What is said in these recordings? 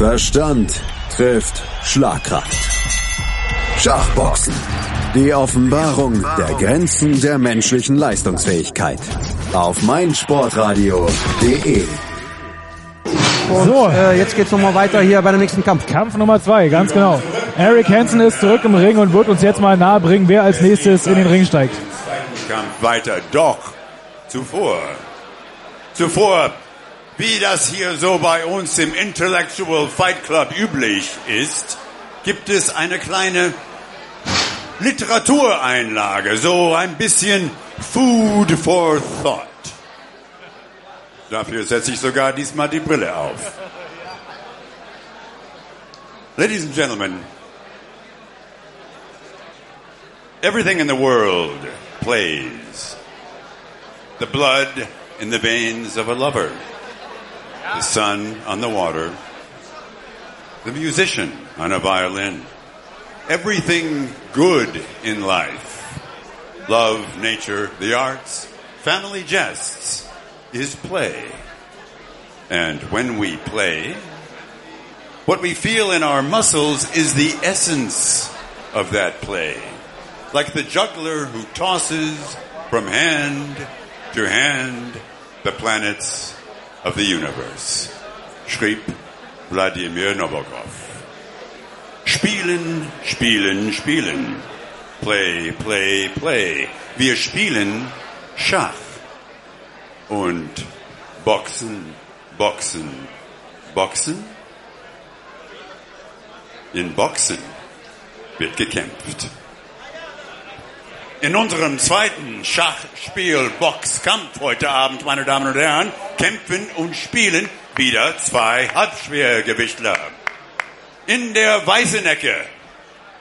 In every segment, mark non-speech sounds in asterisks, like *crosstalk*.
Verstand trifft Schlagkraft. Schachboxen. Die Offenbarung der Grenzen der menschlichen Leistungsfähigkeit. Auf meinsportradio.de. So. äh, jetzt geht's nochmal weiter hier bei dem nächsten Kampf. Kampf Nummer zwei, ganz genau. Eric Hansen ist zurück im Ring und wird uns jetzt mal nahebringen, wer als nächstes in den Ring steigt. Kampf weiter. Doch zuvor, zuvor, wie das hier so bei uns im Intellectual Fight Club üblich ist, gibt es eine kleine Literatureinlage, so ein bisschen Food for Thought. Dafür setze ich sogar diesmal die Brille auf. Ladies and gentlemen, everything in the world plays. The blood in the veins of a lover, the sun on the water, the musician on a violin. Everything good in life, love, nature, the arts, family jests, is play. And when we play, what we feel in our muscles is the essence of that play. Like the juggler who tosses from hand to hand the planets of the universe. Schrieb Wladimir Nabokov. Spielen, spielen, spielen. Play, play, play. Wir spielen Schach. Und Boxen, Boxen, Boxen. In Boxen wird gekämpft. In unserem zweiten Schachspiel Boxkampf heute Abend, meine Damen und Herren, kämpfen und spielen wieder zwei Halbschwergewichtler. In der weißen Ecke,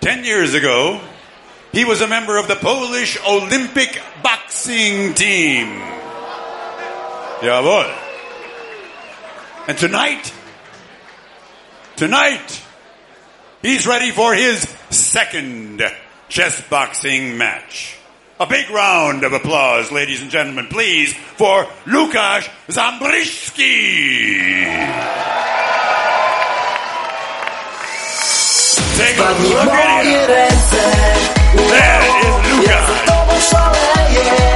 10 years ago, he was a member of the Polish Olympic boxing team. Jawohl. And tonight, tonight, he's ready for his second chess boxing match. A big round of applause, ladies and gentlemen, please, for Lukasz Zambrzyski. Take a look at him. That is Lukasz.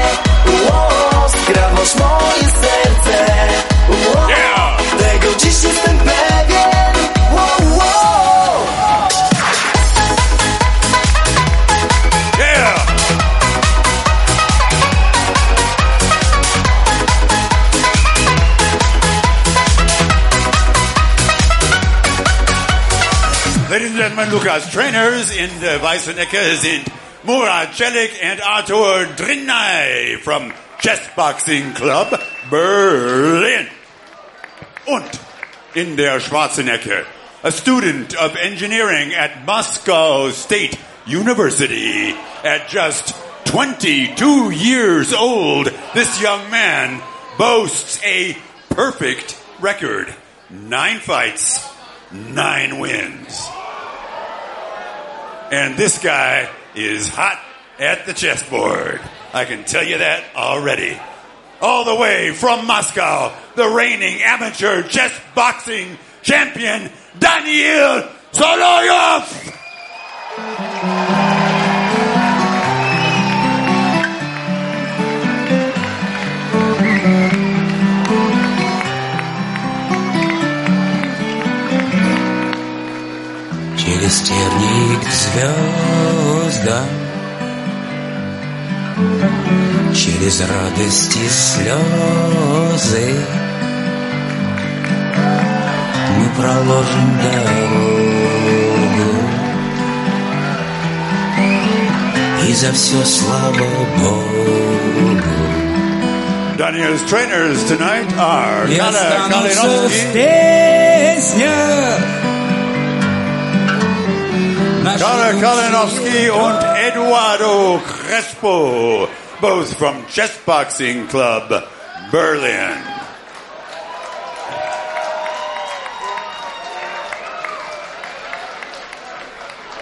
Gentlemen, Lukas, trainers in the weißen Ecke sind Murat Celik and Artur Drinay from Chess Boxing Club Berlin. Und in der schwarzen Ecke, a student of engineering at Moscow State University. At just 22 years old, this young man boasts a perfect record. Nine fights, nine wins. And this guy is hot at the chessboard. I can tell you that already. All the way from Moscow, the reigning amateur chess boxing champion, Daniil Soloyov! Терник к звездам Через радости слезы Мы проложим дорогу. И за все слава Богу. Daniel's trainers tonight are Kala останутся Carla Kalinowski und Eduardo Crespo, both from Chess Boxing Club, Berlin.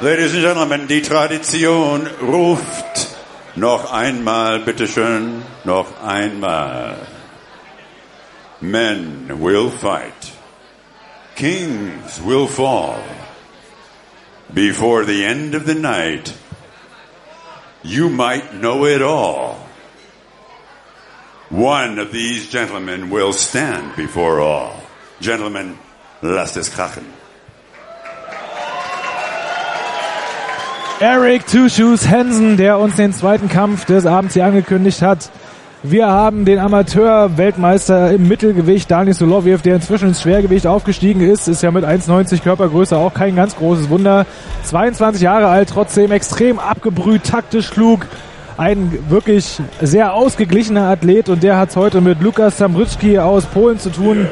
Ladies and Gentlemen, die Tradition ruft noch einmal, bitteschön, noch einmal. Men will fight. Kings will fall before the end of the night. You might know it all. One of these gentlemen will stand before all. Gentlemen, lasst es krachen. Eric Two Shoes Hansen, der uns den zweiten Kampf des Abends hier angekündigt hat. Wir haben den Amateur-Weltmeister im Mittelgewicht, Daniel Soloviev, der inzwischen ins Schwergewicht aufgestiegen ist, ist ja mit 1,90 Körpergröße auch kein ganz großes Wunder. 22 Jahre alt, trotzdem extrem abgebrüht, taktisch klug, ein wirklich sehr ausgeglichener Athlet und der hat es heute mit Lukas Sambryczki aus Polen zu tun.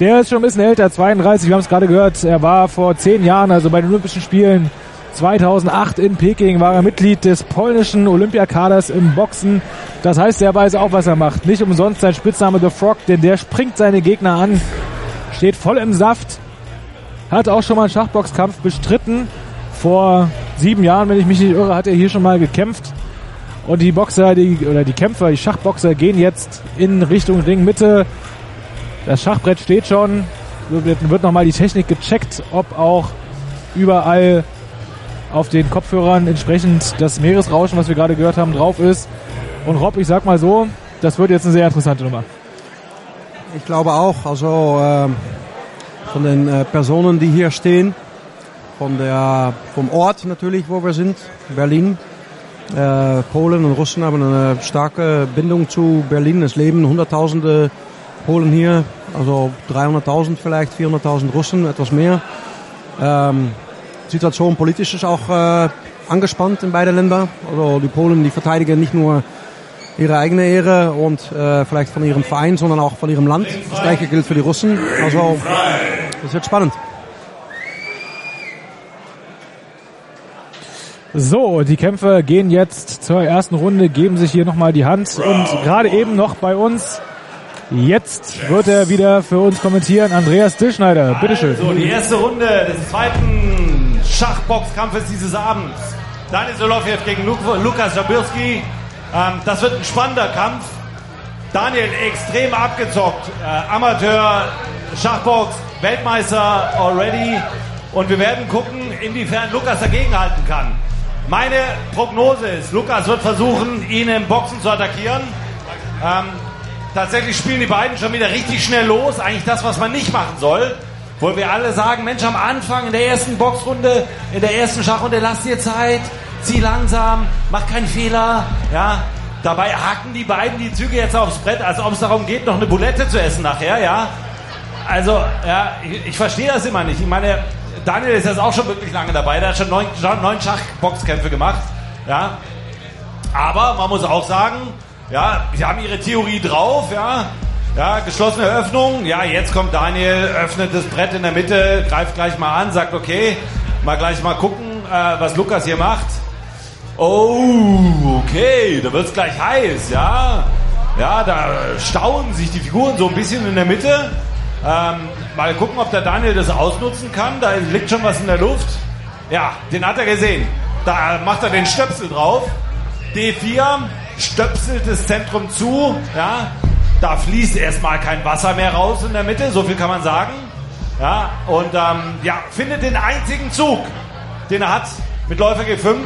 Der ist schon ein bisschen älter, 32, wir haben es gerade gehört, er war vor zehn Jahren, also bei den Olympischen Spielen 2008 in Peking war er Mitglied des polnischen Olympiakaders im Boxen. Das heißt, er weiß auch, was er macht. Nicht umsonst sein Spitzname The Frog, denn der springt seine Gegner an, steht voll im Saft, hat auch schon mal einen Schachboxkampf bestritten. Vor sieben Jahren, wenn ich mich nicht irre, hat er hier schon mal gekämpft. Und die Boxer, die, oder die Kämpfer, die Schachboxer gehen jetzt in Richtung Ringmitte. Das Schachbrett steht schon. Wird, wird nochmal die Technik gecheckt, ob auch überall auf den Kopfhörern entsprechend das Meeresrauschen, was wir gerade gehört haben, drauf ist. Und Rob, ich sag mal so, das wird jetzt eine sehr interessante Nummer. Ich glaube auch, also ähm, von den äh, Personen, die hier stehen, von der, vom Ort natürlich, wo wir sind, Berlin. Äh, Polen und Russen haben eine starke Bindung zu Berlin. Es leben Hunderttausende Polen hier, also 300.000 vielleicht, 400.000 Russen, etwas mehr. Ähm, Situation politisch ist auch äh, angespannt in beiden Ländern. Also die Polen, die verteidigen nicht nur ihre eigene Ehre und äh, vielleicht von ihrem Verein, sondern auch von ihrem Land. Das gleiche gilt für die Russen. Also das wird spannend. So, die Kämpfer gehen jetzt zur ersten Runde, geben sich hier nochmal die Hand und gerade eben noch bei uns. Jetzt wird er wieder für uns kommentieren. Andreas Dillschneider, bitteschön. So, die erste Runde des zweiten Schachboxkampfes dieses Abends. Daniel Soloviev gegen Lu Lukas Jabirski. Ähm, das wird ein spannender Kampf. Daniel extrem abgezockt. Äh, Amateur, Schachbox, Weltmeister already. Und wir werden gucken, inwiefern Lukas dagegenhalten kann. Meine Prognose ist, Lukas wird versuchen, ihn im Boxen zu attackieren. Ähm, tatsächlich spielen die beiden schon wieder richtig schnell los. Eigentlich das, was man nicht machen soll. Wo wir alle sagen, Mensch, am Anfang in der ersten Boxrunde, in der ersten Schachrunde, lass dir Zeit, zieh langsam, mach keinen Fehler. Ja, dabei haken die beiden die Züge jetzt aufs Brett, als ob es darum geht, noch eine Bulette zu essen nachher. Ja, also ja, ich, ich verstehe das immer nicht. Ich meine, Daniel ist jetzt auch schon wirklich lange dabei. Der hat schon neun, neun Schachboxkämpfe gemacht. Ja, aber man muss auch sagen, ja, sie haben ihre Theorie drauf, ja. Ja, geschlossene Öffnung. Ja, jetzt kommt Daniel, öffnet das Brett in der Mitte, greift gleich mal an, sagt, okay, mal gleich mal gucken, äh, was Lukas hier macht. Oh, okay, da wird's gleich heiß, ja. Ja, da staunen sich die Figuren so ein bisschen in der Mitte. Ähm, mal gucken, ob der Daniel das ausnutzen kann. Da liegt schon was in der Luft. Ja, den hat er gesehen. Da macht er den Stöpsel drauf. D4, stöpselt das Zentrum zu. Ja, da fließt erstmal kein Wasser mehr raus in der Mitte, so viel kann man sagen. Ja, und ähm, ja, findet den einzigen Zug, den er hat mit Läufer G5.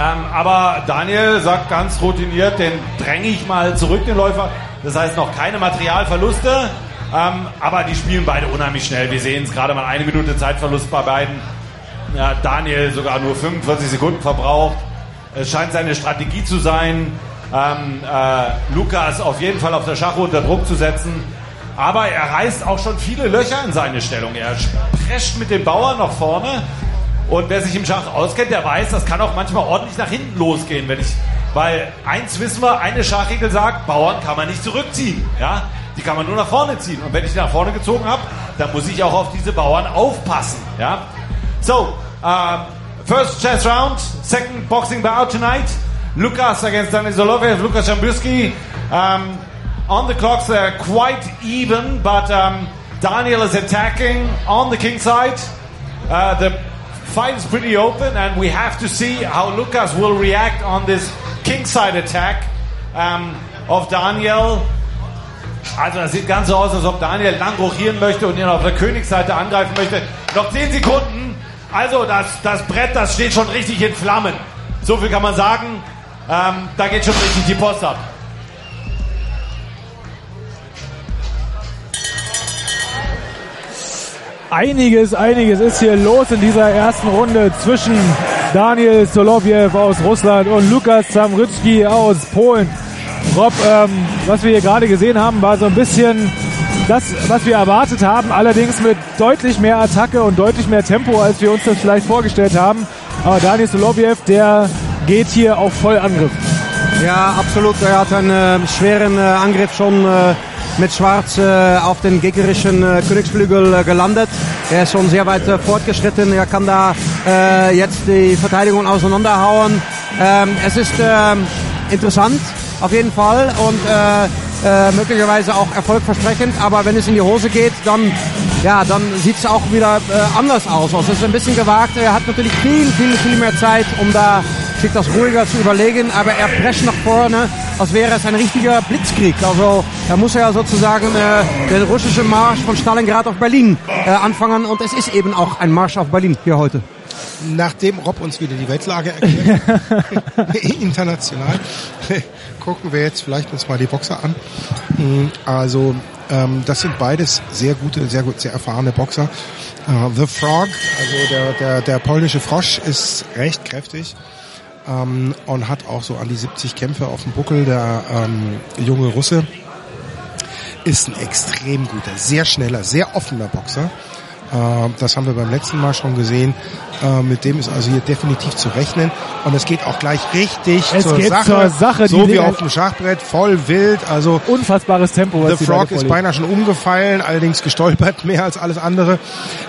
Ähm, aber Daniel sagt ganz routiniert, den dränge ich mal zurück, den Läufer. Das heißt noch keine Materialverluste. Ähm, aber die spielen beide unheimlich schnell. Wir sehen es gerade mal eine Minute Zeitverlust bei beiden. Ja, Daniel sogar nur 45 Sekunden verbraucht. Es scheint seine Strategie zu sein, ähm, äh, Lukas auf jeden Fall auf der Schach unter Druck zu setzen. Aber er reißt auch schon viele Löcher in seine Stellung. Er prescht mit dem Bauern nach vorne. Und wer sich im Schach auskennt, der weiß, das kann auch manchmal ordentlich nach hinten losgehen, wenn ich, weil eins wissen wir, eine Schachregel sagt, Bauern kann man nicht zurückziehen, ja, die kann man nur nach vorne ziehen. Und wenn ich die nach vorne gezogen habe, dann muss ich auch auf diese Bauern aufpassen, ja. So, um, first chess round, second boxing bout tonight. Lukas against Daniel Soloviev, Lukas Jambirski. Um, on the clocks, they're quite even, but um, Daniel is attacking on the king side. Uh, the fight is pretty open, and we have to see how Lucas will react on this king side attack um, of Daniel. Also das sieht ganz so aus, als ob Daniel lang rochieren möchte und ihn auf der Königsseite angreifen möchte. Noch 10 Sekunden. Also das, das Brett, das steht schon richtig in Flammen. So viel kann man sagen. Ähm, da geht schon richtig die Post ab. Einiges, einiges ist hier los in dieser ersten Runde zwischen Daniel Solovjev aus Russland und Lukas Zamrycki aus Polen. Rob, ähm, was wir hier gerade gesehen haben, war so ein bisschen das, was wir erwartet haben, allerdings mit deutlich mehr Attacke und deutlich mehr Tempo, als wir uns das vielleicht vorgestellt haben. Aber Daniel Solovjev, der geht hier auf Vollangriff. Ja, absolut. Er hat einen äh, schweren äh, Angriff schon äh, mit Schwarz äh, auf den gegnerischen äh, Königsflügel äh, gelandet. Er ist schon sehr weit äh, fortgeschritten. Er kann da äh, jetzt die Verteidigung auseinanderhauen. Ähm, es ist ähm, interessant, auf jeden Fall. Und äh, möglicherweise auch erfolgversprechend. Aber wenn es in die Hose geht, dann, ja, dann sieht es auch wieder äh, anders aus. Also es ist ein bisschen gewagt. Er hat natürlich viel, viel, viel mehr Zeit, um da sich das ruhiger zu überlegen. Aber er prescht nach vorne, als wäre es ein richtiger Blitzkrieg. Also da muss er sozusagen äh, den russischen Marsch von Stalingrad auf Berlin äh, anfangen. Und es ist eben auch ein Marsch auf Berlin hier heute. Nachdem Rob uns wieder die Weltlage erklärt, *laughs* *laughs* international, gucken wir jetzt vielleicht uns mal die Boxer an. Mm, Also ähm, das sind beides sehr gute, sehr gut, sehr erfahrene Boxer. Äh, The Frog, also der, der, der polnische Frosch, ist recht kräftig ähm, und hat auch so an die 70 Kämpfe auf dem Buckel. Der ähm, junge Russe ist ein extrem guter, sehr schneller, sehr offener Boxer. Äh, Das haben wir beim letzten Mal schon gesehen. Äh, Mit dem ist also hier definitiv zu rechnen. Und es geht auch gleich richtig Es zur geht Sache. zur Sache. So wie auf dem Schachbrett, voll wild. Also Unfassbares Tempo. was The Frog ist beinahe schon umgefallen, allerdings gestolpert mehr als alles andere.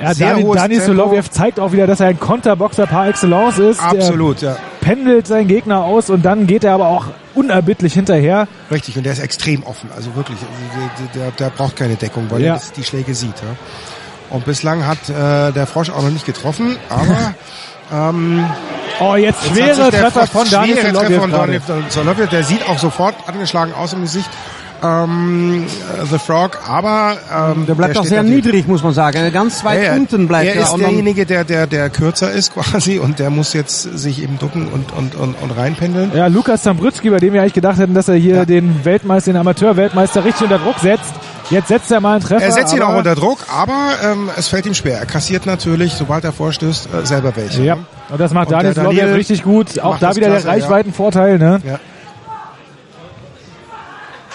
Ja, Sehr Dani, hohes Dani Tempo. Solovjev zeigt auch wieder, dass er ein Konterboxer par excellence ist. Absolut, ja. Er pendelt seinen Gegner aus und dann geht er aber auch unerbittlich hinterher. Richtig, und der ist extrem offen. Also wirklich, der, der, der braucht keine Deckung, weil Ja. er die Schläge sieht. Ja. Und bislang hat äh, der Frosch auch noch nicht getroffen, aber *laughs* ähm, Oh, jetzt Jetzt schwere der Treffer Frosch- von Daniel schwere Treffer von. Daniel Solovjev. Der sieht auch sofort angeschlagen aus im Gesicht. Ähm, äh, The Frog, aber ähm, Der bleibt auch steht sehr niedrig, muss man sagen. Ganz weit Ja, unten bleibt er. er. ist dann- derjenige, der, der, der kürzer ist *laughs* quasi und der muss jetzt sich eben ducken und, und, und, und reinpendeln. Ja, Lukas Zambrützki, bei dem wir eigentlich gedacht hätten, dass er hier Ja. den Weltmeister, den Amateurweltmeister richtig unter Druck setzt. Jetzt setzt er mal einen Treffer. Er setzt ihn auch unter Druck, aber ähm, es fällt ihm schwer. Er kassiert natürlich, sobald er vorstößt, äh, selber welche. Ja, und das macht Und Daniel Daniel Solovjev richtig gut. Auch da wieder klasse, der. Reichweitenvorteil, ne? Ja.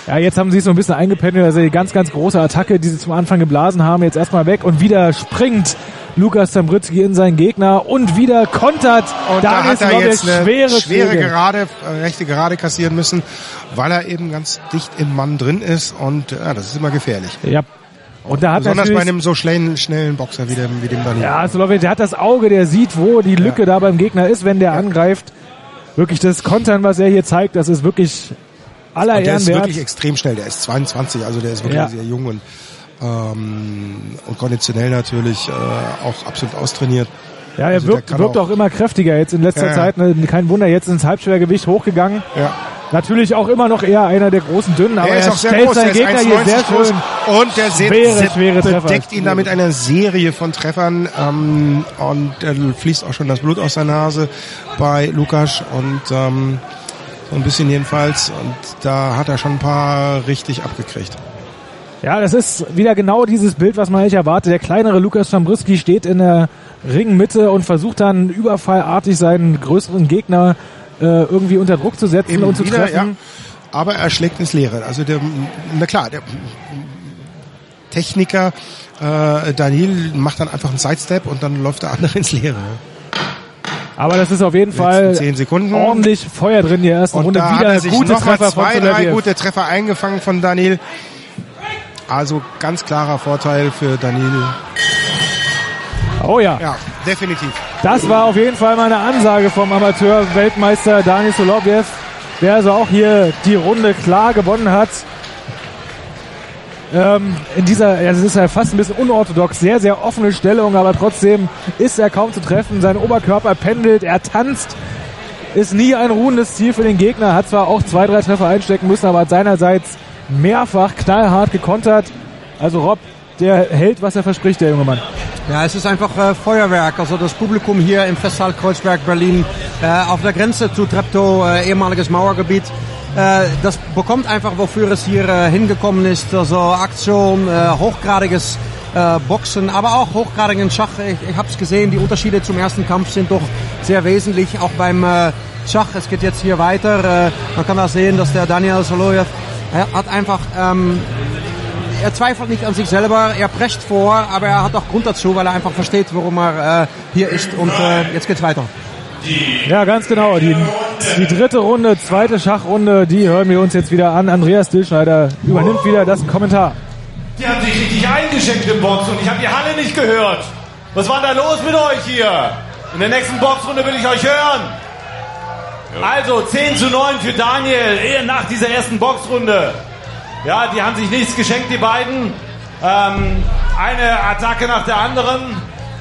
Ja, jetzt haben sie es so ein bisschen eingependelt, also die ganz, ganz große Attacke, die sie zum Anfang geblasen haben, jetzt erstmal weg und wieder springt Lukas Zambrützki in seinen Gegner und wieder kontert Und da Daniel hat er jetzt eine schwere, schwere. Gerade, äh, rechte Gerade kassieren müssen, weil er eben ganz dicht im Mann drin ist und ja, das ist immer gefährlich. Ja. Und da hat Besonders bei einem so schnellen, schnellen Boxer wie dem, wie dem Daniel. ja, Solovjev, der hat das Auge, der sieht, wo die Lücke da beim Gegner ist, wenn der angreift. Wirklich das Kontern, was er hier zeigt, das ist wirklich aller und der Ehren ist wirklich extrem schnell. Der ist 22, also der ist wirklich Ja. sehr jung und, ähm, und konditionell natürlich äh, auch absolut austrainiert. Ja, er Also wirkt, wirkt auch, auch- immer kräftiger jetzt in letzter Ja. Zeit. Ne? Kein Wunder, jetzt ins Halbschwergewicht hochgegangen. Ja. Natürlich auch immer noch eher einer der großen Dünnen, aber er ist er auch sehr stellt groß, seinen Gegner hier sehr 1,90 groß schön. und der se- Schwere, se- schwere Treffer. bedeckt ihn damit einer Serie von Treffern ähm, und da fließt auch schon das Blut aus der Nase bei Lukas und ähm, so ein bisschen jedenfalls und da hat er schon ein paar richtig abgekriegt. Ja, das ist wieder genau dieses Bild, was man eigentlich erwartet. Der kleinere Lukas Stambruski steht in der Ringmitte und versucht dann überfallartig seinen größeren Gegner äh, irgendwie unter Druck zu setzen Eben und zu wieder, treffen. ja. Aber er schlägt ins Leere. Also der, na klar, der Techniker äh, Daniel macht dann einfach einen Sidestep und dann läuft der andere *laughs* ins Leere. Aber das ist auf jeden Fall zehn Sekunden. ordentlich Feuer drin in der ersten Und Runde. da hat Wieder er sich gute Treffer von zwei, drei gute Treffer eingefangen von Daniel. Also ganz klarer Vorteil für Daniel. Oh ja. Ja, definitiv. Das war auf jeden Fall meine Ansage vom Amateur-Weltmeister Daniel Solovjev, der also auch hier die Runde klar gewonnen hat. Ähm, in dieser, ja, es ist ja fast ein bisschen unorthodox, sehr, sehr offene Stellung, aber trotzdem ist er kaum zu treffen. Sein Oberkörper pendelt, er tanzt, ist nie ein ruhendes Ziel für den Gegner, hat zwar auch zwei, drei Treffer einstecken müssen, aber hat seinerseits mehrfach knallhart gekontert. Also Rob, der hält, was er verspricht, der junge Mann. Ja, es ist einfach äh, Feuerwerk. Also das Publikum hier im Festsaal Kreuzberg Berlin äh, auf der Grenze zu Treptow, äh, ehemaliges Mauergebiet. Äh, das bekommt einfach, wofür es hier äh, hingekommen ist. Also Aktion, äh, hochgradiges Boxen, aber auch hochgradigen Schach. Ich, ich habe es gesehen, die Unterschiede zum ersten Kampf sind doch sehr wesentlich, auch beim Schach. Es geht jetzt hier weiter. Man kann da sehen, dass der Daniel Soloyev er hat einfach ähm, er zweifelt nicht an sich selber, er prescht vor, aber er hat auch Grund dazu, weil er einfach versteht, warum er äh, hier ist. Und äh, jetzt geht's weiter. Ja, ganz genau. Die, die dritte Runde, zweite Schachrunde, die hören wir uns jetzt wieder an. Andreas Dillschneider übernimmt wieder das Kommentar. Die haben sich richtig eingeschenkt im Box und ich habe die Halle nicht gehört. Was war da los mit euch hier? In der nächsten Boxrunde will ich euch hören. Also 10 zu 9 für Daniel, nach dieser ersten Boxrunde. Ja, die haben sich nichts geschenkt, die beiden. Ähm, eine Attacke nach der anderen.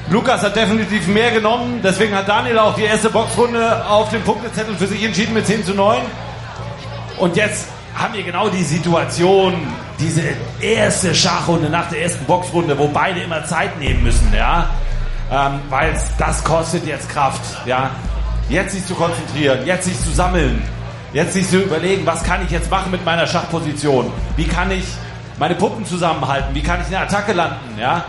Lukas hat definitiv mehr genommen, deswegen hat Daniel auch die erste Boxrunde auf dem Punktezettel für sich entschieden mit 10 zu 9. Und jetzt haben wir genau die Situation, diese erste Schachrunde nach der ersten Boxrunde, wo beide immer Zeit nehmen müssen, ja. Ähm, Weil das kostet jetzt Kraft, ja. Jetzt sich zu konzentrieren, jetzt sich zu sammeln, jetzt sich zu überlegen, was kann ich jetzt machen mit meiner Schachposition? Wie kann ich meine Puppen zusammenhalten? Wie kann ich eine Attacke landen, ja?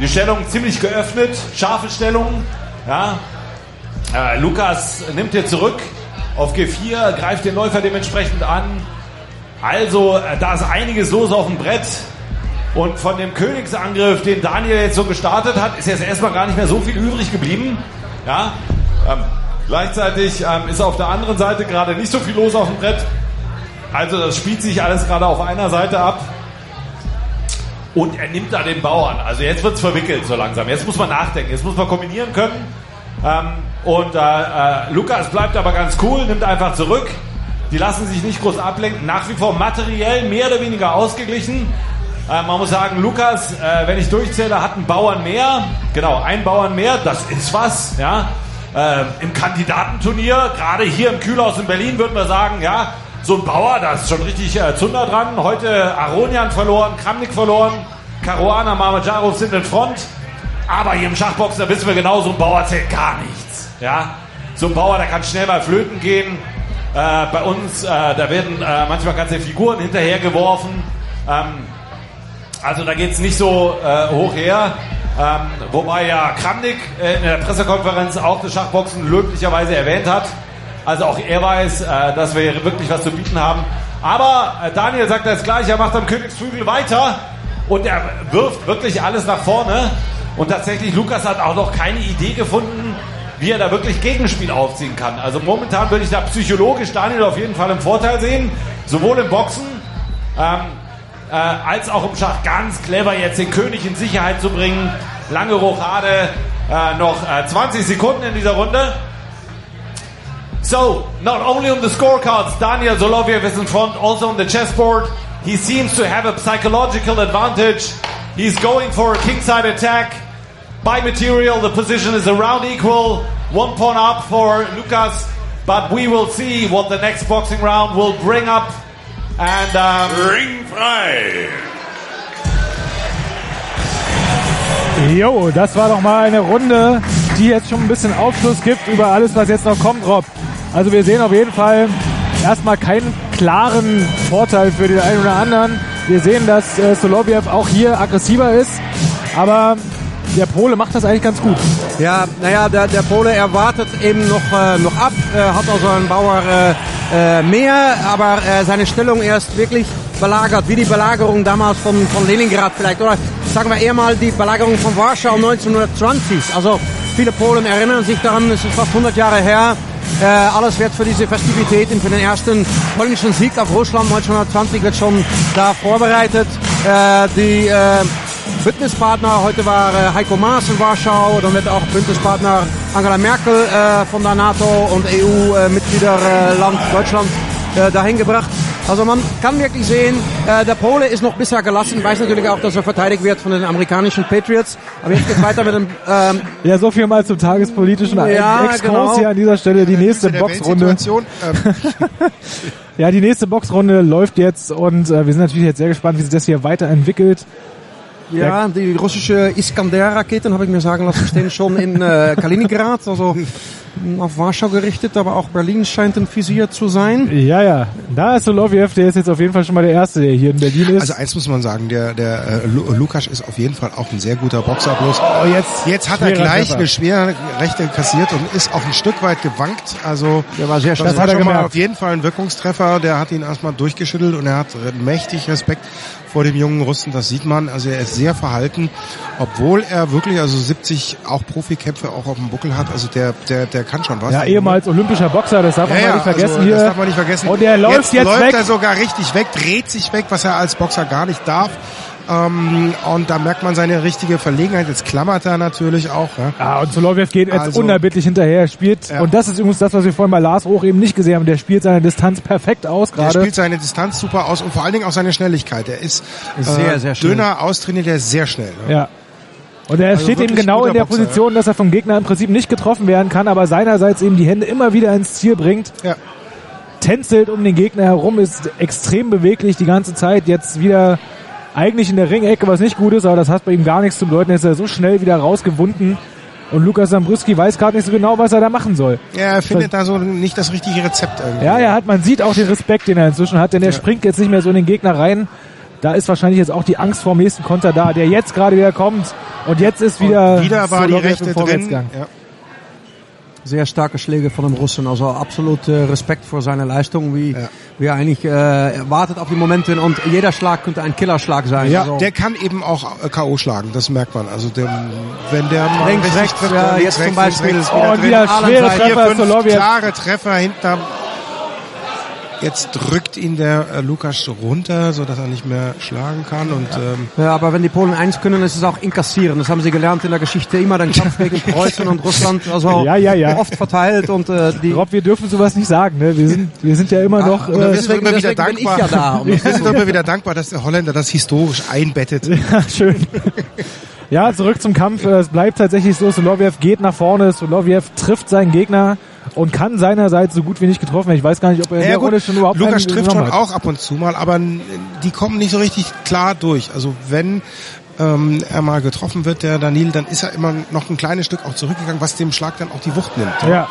Die Stellung ziemlich geöffnet, scharfe Stellung, ja. Äh, Lukas nimmt hier zurück auf G4, greift den Läufer dementsprechend an. Also, äh, da ist einiges los auf dem Brett. Und von dem Königsangriff, den Daniel jetzt so gestartet hat, ist jetzt erstmal gar nicht mehr so viel übrig geblieben. Ja, ähm, gleichzeitig ähm, ist auf der anderen Seite gerade nicht so viel los auf dem Brett. Also das spielt sich alles gerade auf einer Seite ab. Und er nimmt da den Bauern. Also jetzt wird's verwickelt so langsam. Jetzt muss man nachdenken. Jetzt muss man kombinieren können. Ähm, und äh, äh, Lukas bleibt aber ganz cool, nimmt einfach zurück. Die lassen sich nicht groß ablenken. Nach wie vor materiell mehr oder weniger ausgeglichen. Äh, man muss sagen, Lukas, äh, wenn ich durchzähle, hat einen Bauern mehr. Genau, ein Bauern mehr. Das ist was. Ja. Äh, Im Kandidatenturnier, gerade hier im Kühlhaus in Berlin, würden wir sagen, ja, so ein Bauer, da ist schon richtig äh, Zunder dran. Heute Aronian verloren, Kramnik verloren, Caruana, Mamadjarov sind in Front. Aber hier im Schachboxen, da wissen wir genau, so ein Bauer zählt gar nichts. Ja? So ein Bauer, der kann schnell mal flöten gehen. Äh, bei uns, äh, da werden äh, manchmal ganze Figuren hinterhergeworfen. Ähm, also da geht's nicht so äh, hoch her. Ähm, wobei ja Kramnik äh, in der Pressekonferenz auch das Schachboxen löblicherweise erwähnt hat. Also auch er weiß, äh, dass wir hier wirklich was zu bieten haben. Aber äh, Daniel sagt das gleich, er macht am Königsflügel weiter und er wirft wirklich alles nach vorne. Und tatsächlich, Lukas hat auch noch keine Idee gefunden, wie er da wirklich Gegenspiel aufziehen kann. Also momentan würde ich da psychologisch Daniel auf jeden Fall im Vorteil sehen. Sowohl im Boxen ähm, äh, als auch im Schach ganz clever jetzt den König in Sicherheit zu bringen. Lange Rochade, äh, noch äh, 20 Sekunden in dieser Runde. So, not only on the scorecards, Daniel Soloviev is in front, also on the chessboard. He seems to have a psychological advantage. He's going for a kingside attack. By material, the position is around equal. One pawn up for Lucas, but we will see what the next boxing round will bring up. And um, Ring frei. Jo, das war doch mal eine Runde, die jetzt schon ein bisschen Aufschluss gibt über alles, was jetzt noch kommt, Rob. Also wir sehen auf jeden Fall erstmal keinen klaren Vorteil für den einen oder anderen. Wir sehen, dass äh, Soloviev auch hier aggressiver ist, aber der Pole macht das eigentlich ganz gut. Ja, naja, der, der Pole erwartet eben noch, äh, noch ab, äh, hat also einen Bauer äh, äh, mehr, aber äh, seine Stellung erst wirklich belagert, wie die Belagerung damals von, von Leningrad vielleicht, oder sagen wir eher mal die Belagerung von Warschau 1920. Also viele Polen erinnern sich daran, es ist fast 100 Jahre her. Äh, alles wird für diese Festivitäten, für den ersten polnischen Sieg auf Russland 1920 wird schon da vorbereitet. Die Bündnispartner, heute war äh, Heiko Maas in Warschau, dann wird auch Bündnispartner Angela Merkel äh, von der NATO und EU-Mitgliederland Deutschland äh, dahin gebracht. Also man kann wirklich sehen, äh, der Pole ist noch bisher gelassen, weiß natürlich auch, dass er verteidigt wird von den amerikanischen Patriots. Aber jetzt geht weiter mit dem ähm, *laughs* Ja, so viel mal zum tagespolitischen Ja, Exkurs genau. hier an dieser Stelle. Die nächste der Boxrunde. *laughs* Ähm, Ja, die nächste Boxrunde läuft jetzt und äh, wir sind natürlich jetzt sehr gespannt, wie sich das hier weiterentwickelt. Ja, die russische Iskander-Raketen, habe ich mir sagen lassen, stehen schon in äh, Kaliningrad, also mh, auf Warschau gerichtet, aber auch Berlin scheint ein Visier zu sein. Ja, ja. Da ist Soloviev, der ist jetzt auf jeden Fall schon mal der Erste, der hier in Berlin ist. Also eins muss man sagen, der, der äh, Lu- Lukas ist auf jeden Fall auch ein sehr guter Boxer. Bloß oh, jetzt, jetzt hat er gleich Treffer. eine schwere Rechte kassiert und ist auch ein Stück weit gewankt. Also Der war sehr das, schnell. Das hat er schon mal gemerkt. auf jeden Fall ein Wirkungstreffer. Der hat ihn erstmal durchgeschüttelt und er hat mächtig Respekt vor dem jungen Russen. Das sieht man. Also er ist sehr verhalten, obwohl er wirklich also 70 auch Profikämpfe auch auf dem Buckel hat. Also der der der kann schon was. Ja, ehemals olympischer Boxer, das darf man mal nicht vergessen also, hier. Das darf man nicht vergessen. Und er läuft jetzt, läuft weg. er sogar richtig weg, dreht sich weg, was er als Boxer gar nicht darf. Ähm, und da merkt man seine richtige Verlegenheit. Jetzt klammert er natürlich auch. Ja. Ah, und Soloviev geht jetzt Also- unerbittlich hinterher. Er spielt, Ja. und das ist übrigens das, was wir vorhin bei Lars Hoch eben nicht gesehen haben. Der spielt seine Distanz perfekt aus Er gerade. spielt seine Distanz super aus und vor allen Dingen auch seine Schnelligkeit. Er ist Sehr, äh, sehr schnell. dünner austrainiert, der ist sehr schnell. Ne? Ja. Und er Also steht eben genau in der Boxer, Position, dass er vom Gegner im Prinzip nicht getroffen werden kann, aber seinerseits eben die Hände immer wieder ins Ziel bringt. Ja. Tänzelt um den Gegner herum, ist extrem beweglich die ganze Zeit. Jetzt wieder eigentlich in der Ringecke, was nicht gut ist, aber das hat bei ihm gar nichts zu bedeuten. Er ist ja so schnell wieder rausgewunden. Und Lukas Sambrüski weiß gerade nicht so genau, was er da machen soll. Ja, er findet da so nicht das richtige Rezept irgendwie. Ja, er hat, man sieht auch den Respekt, den er inzwischen hat, denn er springt jetzt nicht mehr so in den Gegner rein. Da ist wahrscheinlich jetzt auch die Angst vor dem nächsten Konter da, der jetzt gerade wieder kommt. Und jetzt ist wieder, Und wieder war die Soloviev Rechte drin. Vorwärtsgang. Ja. Sehr starke Schläge von dem Russen, also absolut äh, Respekt vor seiner Leistung, wie, Ja. wie er eigentlich äh, wartet auf die Momente und jeder Schlag könnte ein Killerschlag sein. Ja, also, der kann eben auch äh, K.O. schlagen, das merkt man. Also dem, wenn der mal Links, rechts, trifft, ja, dann jetzt zum links, Beispiel links, ist Oh, und drin. wieder schwere Treffer, klare Treffer hinter. Jetzt drückt ihn der äh, Lukas runter, so dass er nicht mehr schlagen kann und ähm, Ja, aber wenn die Polen eins können, ist es auch inkassieren. Das haben sie gelernt in der Geschichte. Immer den Kampf gegen *laughs* Preußen und Russland, also Ja, ja, ja. oft verteilt und äh, die Rob, wir dürfen sowas nicht sagen, ne? Wir sind, wir sind ja immer noch, und dann äh, bist du immer wieder deswegen bin ich dankbar. ja da, um wir sind immer wieder dankbar, dass der Holländer das historisch einbettet. *laughs* ja, schön. Ja, zurück zum Kampf. Es bleibt tatsächlich so, Soloviev geht nach vorne, Soloviev trifft seinen Gegner und kann seinerseits so gut wie nicht getroffen werden. Ich weiß gar nicht, ob er in Ja, der gut, Runde schon überhaupt Lukas trifft schon hat. auch ab und zu mal, aber die kommen nicht so richtig klar durch. Also wenn ähm, er mal getroffen wird, der Daniel, dann ist er immer noch ein kleines Stück auch zurückgegangen, was dem Schlag dann auch die Wucht nimmt. Ja.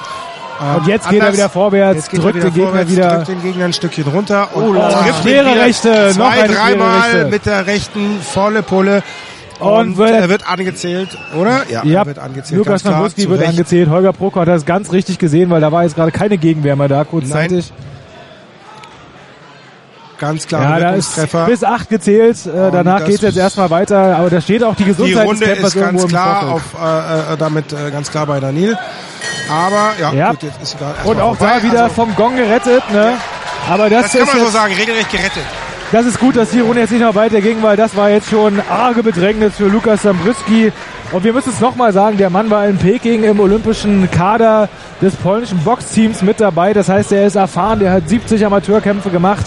Ähm, Und jetzt geht er wieder vorwärts, drückt er den Gegner vorwärts, wieder- drückt den Gegner ein Stückchen runter und Oh, la. trifft Schwere wieder Rechte, zwei, dreimal mit der rechten volle Pulle. Und Und, wird- er wird angezählt, oder? Ja, Ja, er wird angezählt. Lukas ganz wird Recht. angezählt. Holger Proko hat das ganz richtig gesehen, weil da war jetzt gerade keine Gegenwehr mehr da, kurzzeitig. Ganz klar, Ja, da ist bis acht gezählt. Äh, danach geht es jetzt erstmal weiter. Aber da steht auch die Die Gesundheit Runde des Kämpfers ist ganz klar auf, äh, äh, damit äh, ganz klar bei Daniel. Aber ja, Ja. gut, jetzt ist egal. Und auch vorbei. da wieder Also, vom Gong gerettet. Ne? Aber das, das kann ist man so sagen, regelrecht gerettet. Das ist gut, dass die Runde jetzt nicht noch weiterging, weil das war jetzt schon arge Bedrängnis für Lukas Sambrzyski. Und wir müssen es nochmal sagen, der Mann war in Peking im olympischen Kader des polnischen Boxteams mit dabei. Das heißt, er ist erfahren, der hat 70 Amateurkämpfe gemacht.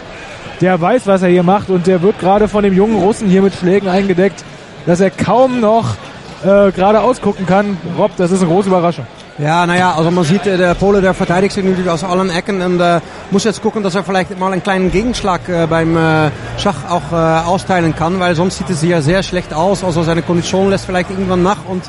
Der weiß, was er hier macht und der wird gerade von dem jungen Russen hier mit Schlägen eingedeckt, dass er kaum noch äh, gerade ausgucken kann. Rob, das ist eine große Überraschung. Ja, naja, also man sieht, äh, der Pole, der verteidigt sich natürlich aus allen Ecken und äh, muss jetzt gucken, dass er vielleicht mal einen kleinen Gegenschlag äh, beim äh, Schach auch äh, austeilen kann, weil sonst sieht es hier sehr schlecht aus. Also seine Kondition lässt vielleicht irgendwann nach und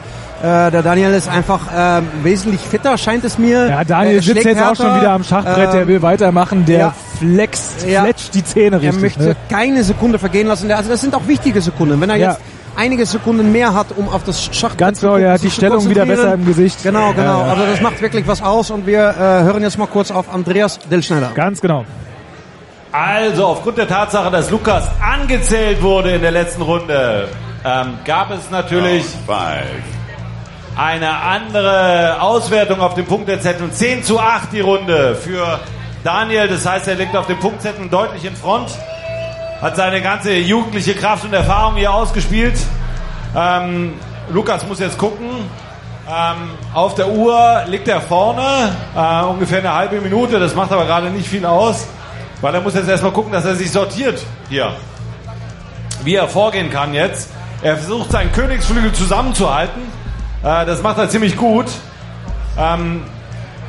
äh, der Daniel ist einfach äh, wesentlich fitter, scheint es mir. Ja, Daniel Er sitzt jetzt auch schon wieder am Schachbrett, der ähm, will weitermachen, der ja. flext, Ja. fletscht die Zähne Er richtig. möchte ne? keine Sekunde vergehen lassen. Also das sind auch wichtige Sekunden. Wenn er Ja. jetzt einige Sekunden mehr hat, um auf das Schachbrett Ganz zu genau, gucken, hat die Stellung wieder besser im Gesicht. Genau, genau. Ja, ja. Also das macht wirklich was aus und wir äh, hören jetzt mal kurz auf Andreas Delschneider. Ganz genau. Also, aufgrund der Tatsache, dass Lukas angezählt wurde in der letzten Runde, ähm, gab es natürlich eine andere Auswertung auf dem Punktezettel. 10 zu 8 die Runde für Daniel. Das heißt, er liegt auf dem Punktzettel deutlich in Front. Hat seine ganze jugendliche Kraft und Erfahrung hier ausgespielt. Ähm, Lukas muss jetzt gucken. Ähm, auf der Uhr liegt er vorne, äh, ungefähr eine halbe Minute. Das macht aber gerade nicht viel aus, weil er muss jetzt erstmal gucken, dass er sich sortiert hier. Wie er vorgehen kann jetzt. Er versucht seinen Königsflügel zusammenzuhalten. Äh, das macht er ziemlich gut. Ähm,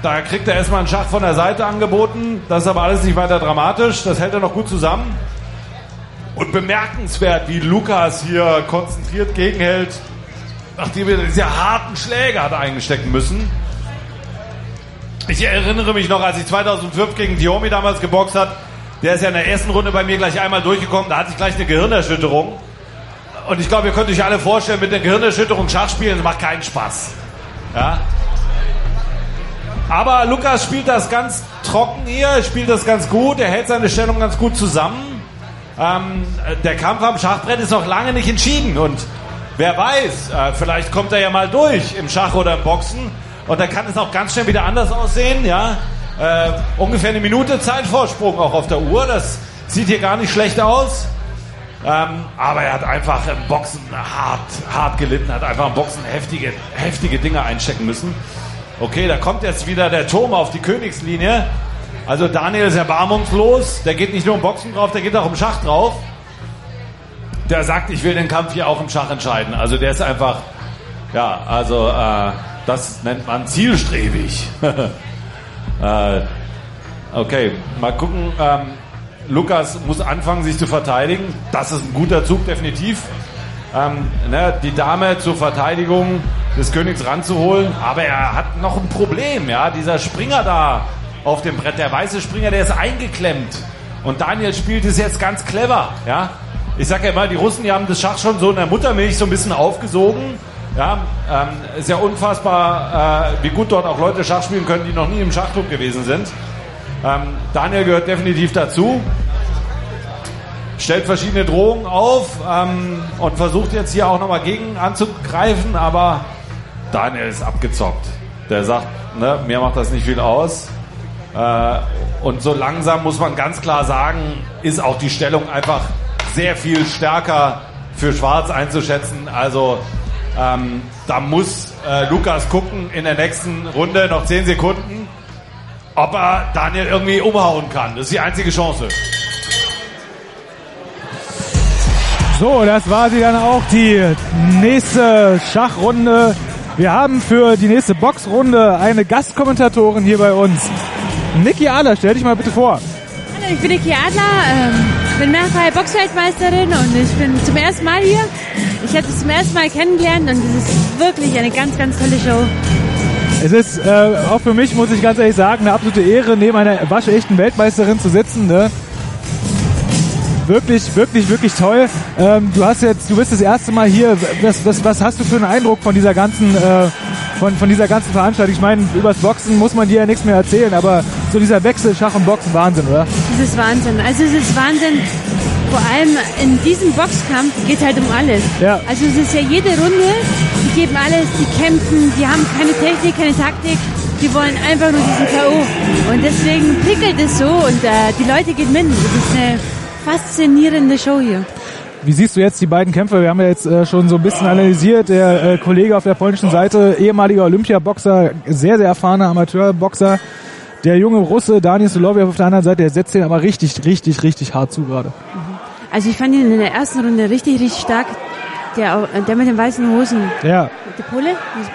da kriegt er erstmal einen Schach von der Seite angeboten. Das ist aber alles nicht weiter dramatisch. Das hält er noch gut zusammen. Und bemerkenswert, wie Lukas hier konzentriert gegenhält, nachdem er diese harten Schläge hat eingestecken müssen. Ich erinnere mich noch, als ich 2005 gegen Diomi damals geboxt hat, der ist ja in der ersten Runde bei mir gleich einmal durchgekommen, da hatte ich gleich eine Gehirnerschütterung. Und ich glaube, ihr könnt euch alle vorstellen, mit einer Gehirnerschütterung Schach spielen, das macht keinen Spaß. Ja? Aber Lukas spielt das ganz trocken hier, spielt das ganz gut, er hält seine Stellung ganz gut zusammen. Ähm, der Kampf am Schachbrett ist noch lange nicht entschieden und wer weiß, äh, vielleicht kommt er ja mal durch im Schach oder im Boxen und dann kann es auch ganz schnell wieder anders aussehen. Ja, äh, ungefähr eine Minute Zeitvorsprung auch auf der Uhr, das sieht hier gar nicht schlecht aus. Ähm, aber er hat einfach im Boxen hart, hart gelitten, hat einfach im Boxen heftige, heftige Dinge einstecken müssen. Okay, da kommt jetzt wieder der Turm auf die Königslinie. Also Daniel ist erbarmungslos. Der geht nicht nur im Boxen drauf, der geht auch im Schach drauf. Der sagt, ich will den Kampf hier auch im Schach entscheiden. Also der ist einfach, ja, also äh, das nennt man zielstrebig. *laughs* äh, okay, mal gucken. Ähm, Lukas muss anfangen, sich zu verteidigen. Das ist ein guter Zug, definitiv. Ähm, ne, die Dame zur Verteidigung des Königs ranzuholen. Aber er hat noch ein Problem, ja. Dieser Springer da auf dem Brett, der weiße Springer, der ist eingeklemmt. Und Daniel spielt es jetzt ganz clever, ja. Ich sag ja immer, die Russen, die haben das Schach schon so in der Muttermilch so ein bisschen aufgesogen. Ja, ähm, ist ja unfassbar, äh, wie gut dort auch Leute Schach spielen können, die noch nie im Schachclub gewesen sind. Ähm, Daniel gehört definitiv dazu. Stellt verschiedene Drohungen auf ähm, und versucht jetzt hier auch nochmal gegen anzugreifen, aber Daniel ist abgezockt. Der sagt, ne, mir macht das nicht viel aus. Äh, und so langsam muss man ganz klar sagen, ist auch die Stellung einfach sehr viel stärker für Schwarz einzuschätzen. Also ähm, da muss äh, Lukas gucken in der nächsten Runde, noch 10 Sekunden, ob er Daniel irgendwie umhauen kann. Das ist die einzige Chance. So, das war sie dann auch, die nächste Schachrunde. Wir haben für die nächste Boxrunde eine Gastkommentatorin hier bei uns. Niki Adler, stell dich mal bitte vor. Hallo, ich bin Niki Adler, ähm, bin mehrfache Boxweltmeisterin und ich bin zum ersten Mal hier. Ich habe es zum ersten Mal kennengelernt und es ist wirklich eine ganz, ganz tolle Show. Es ist äh, auch für mich, muss ich ganz ehrlich sagen, eine absolute Ehre, neben einer waschechten Weltmeisterin zu sitzen. Ne? Wirklich, wirklich, wirklich toll. Ähm, du hast jetzt, du bist das erste Mal hier. Was, was, was hast du für einen Eindruck von dieser ganzen, äh, von, von dieser ganzen Veranstaltung? Ich meine, übers Boxen muss man dir ja nichts mehr erzählen, aber so dieser Wechsel Schach und Boxen, Wahnsinn, oder? Das ist Wahnsinn. Also es ist Wahnsinn. Vor allem in diesem Boxkampf geht halt um alles. Ja. Also es ist ja jede Runde, die geben alles, die kämpfen, die haben keine Technik, keine Taktik, die wollen einfach nur diesen K.O. Und deswegen prickelt es so und äh, die Leute gehen mit. Das ist eine faszinierende Show hier. Wie siehst du jetzt die beiden Kämpfe? Wir haben ja jetzt äh, schon so ein bisschen analysiert. Der äh, Kollege auf der polnischen Seite, ehemaliger Olympiaboxer, sehr, sehr erfahrener Amateurboxer. Der junge Russe Daniel Soloviev auf der anderen Seite, der setzt den aber richtig, richtig, richtig hart zu gerade. Also ich fand ihn in der ersten Runde richtig, richtig stark. Der, au- der mit den weißen Hosen. Ja, Der Pole?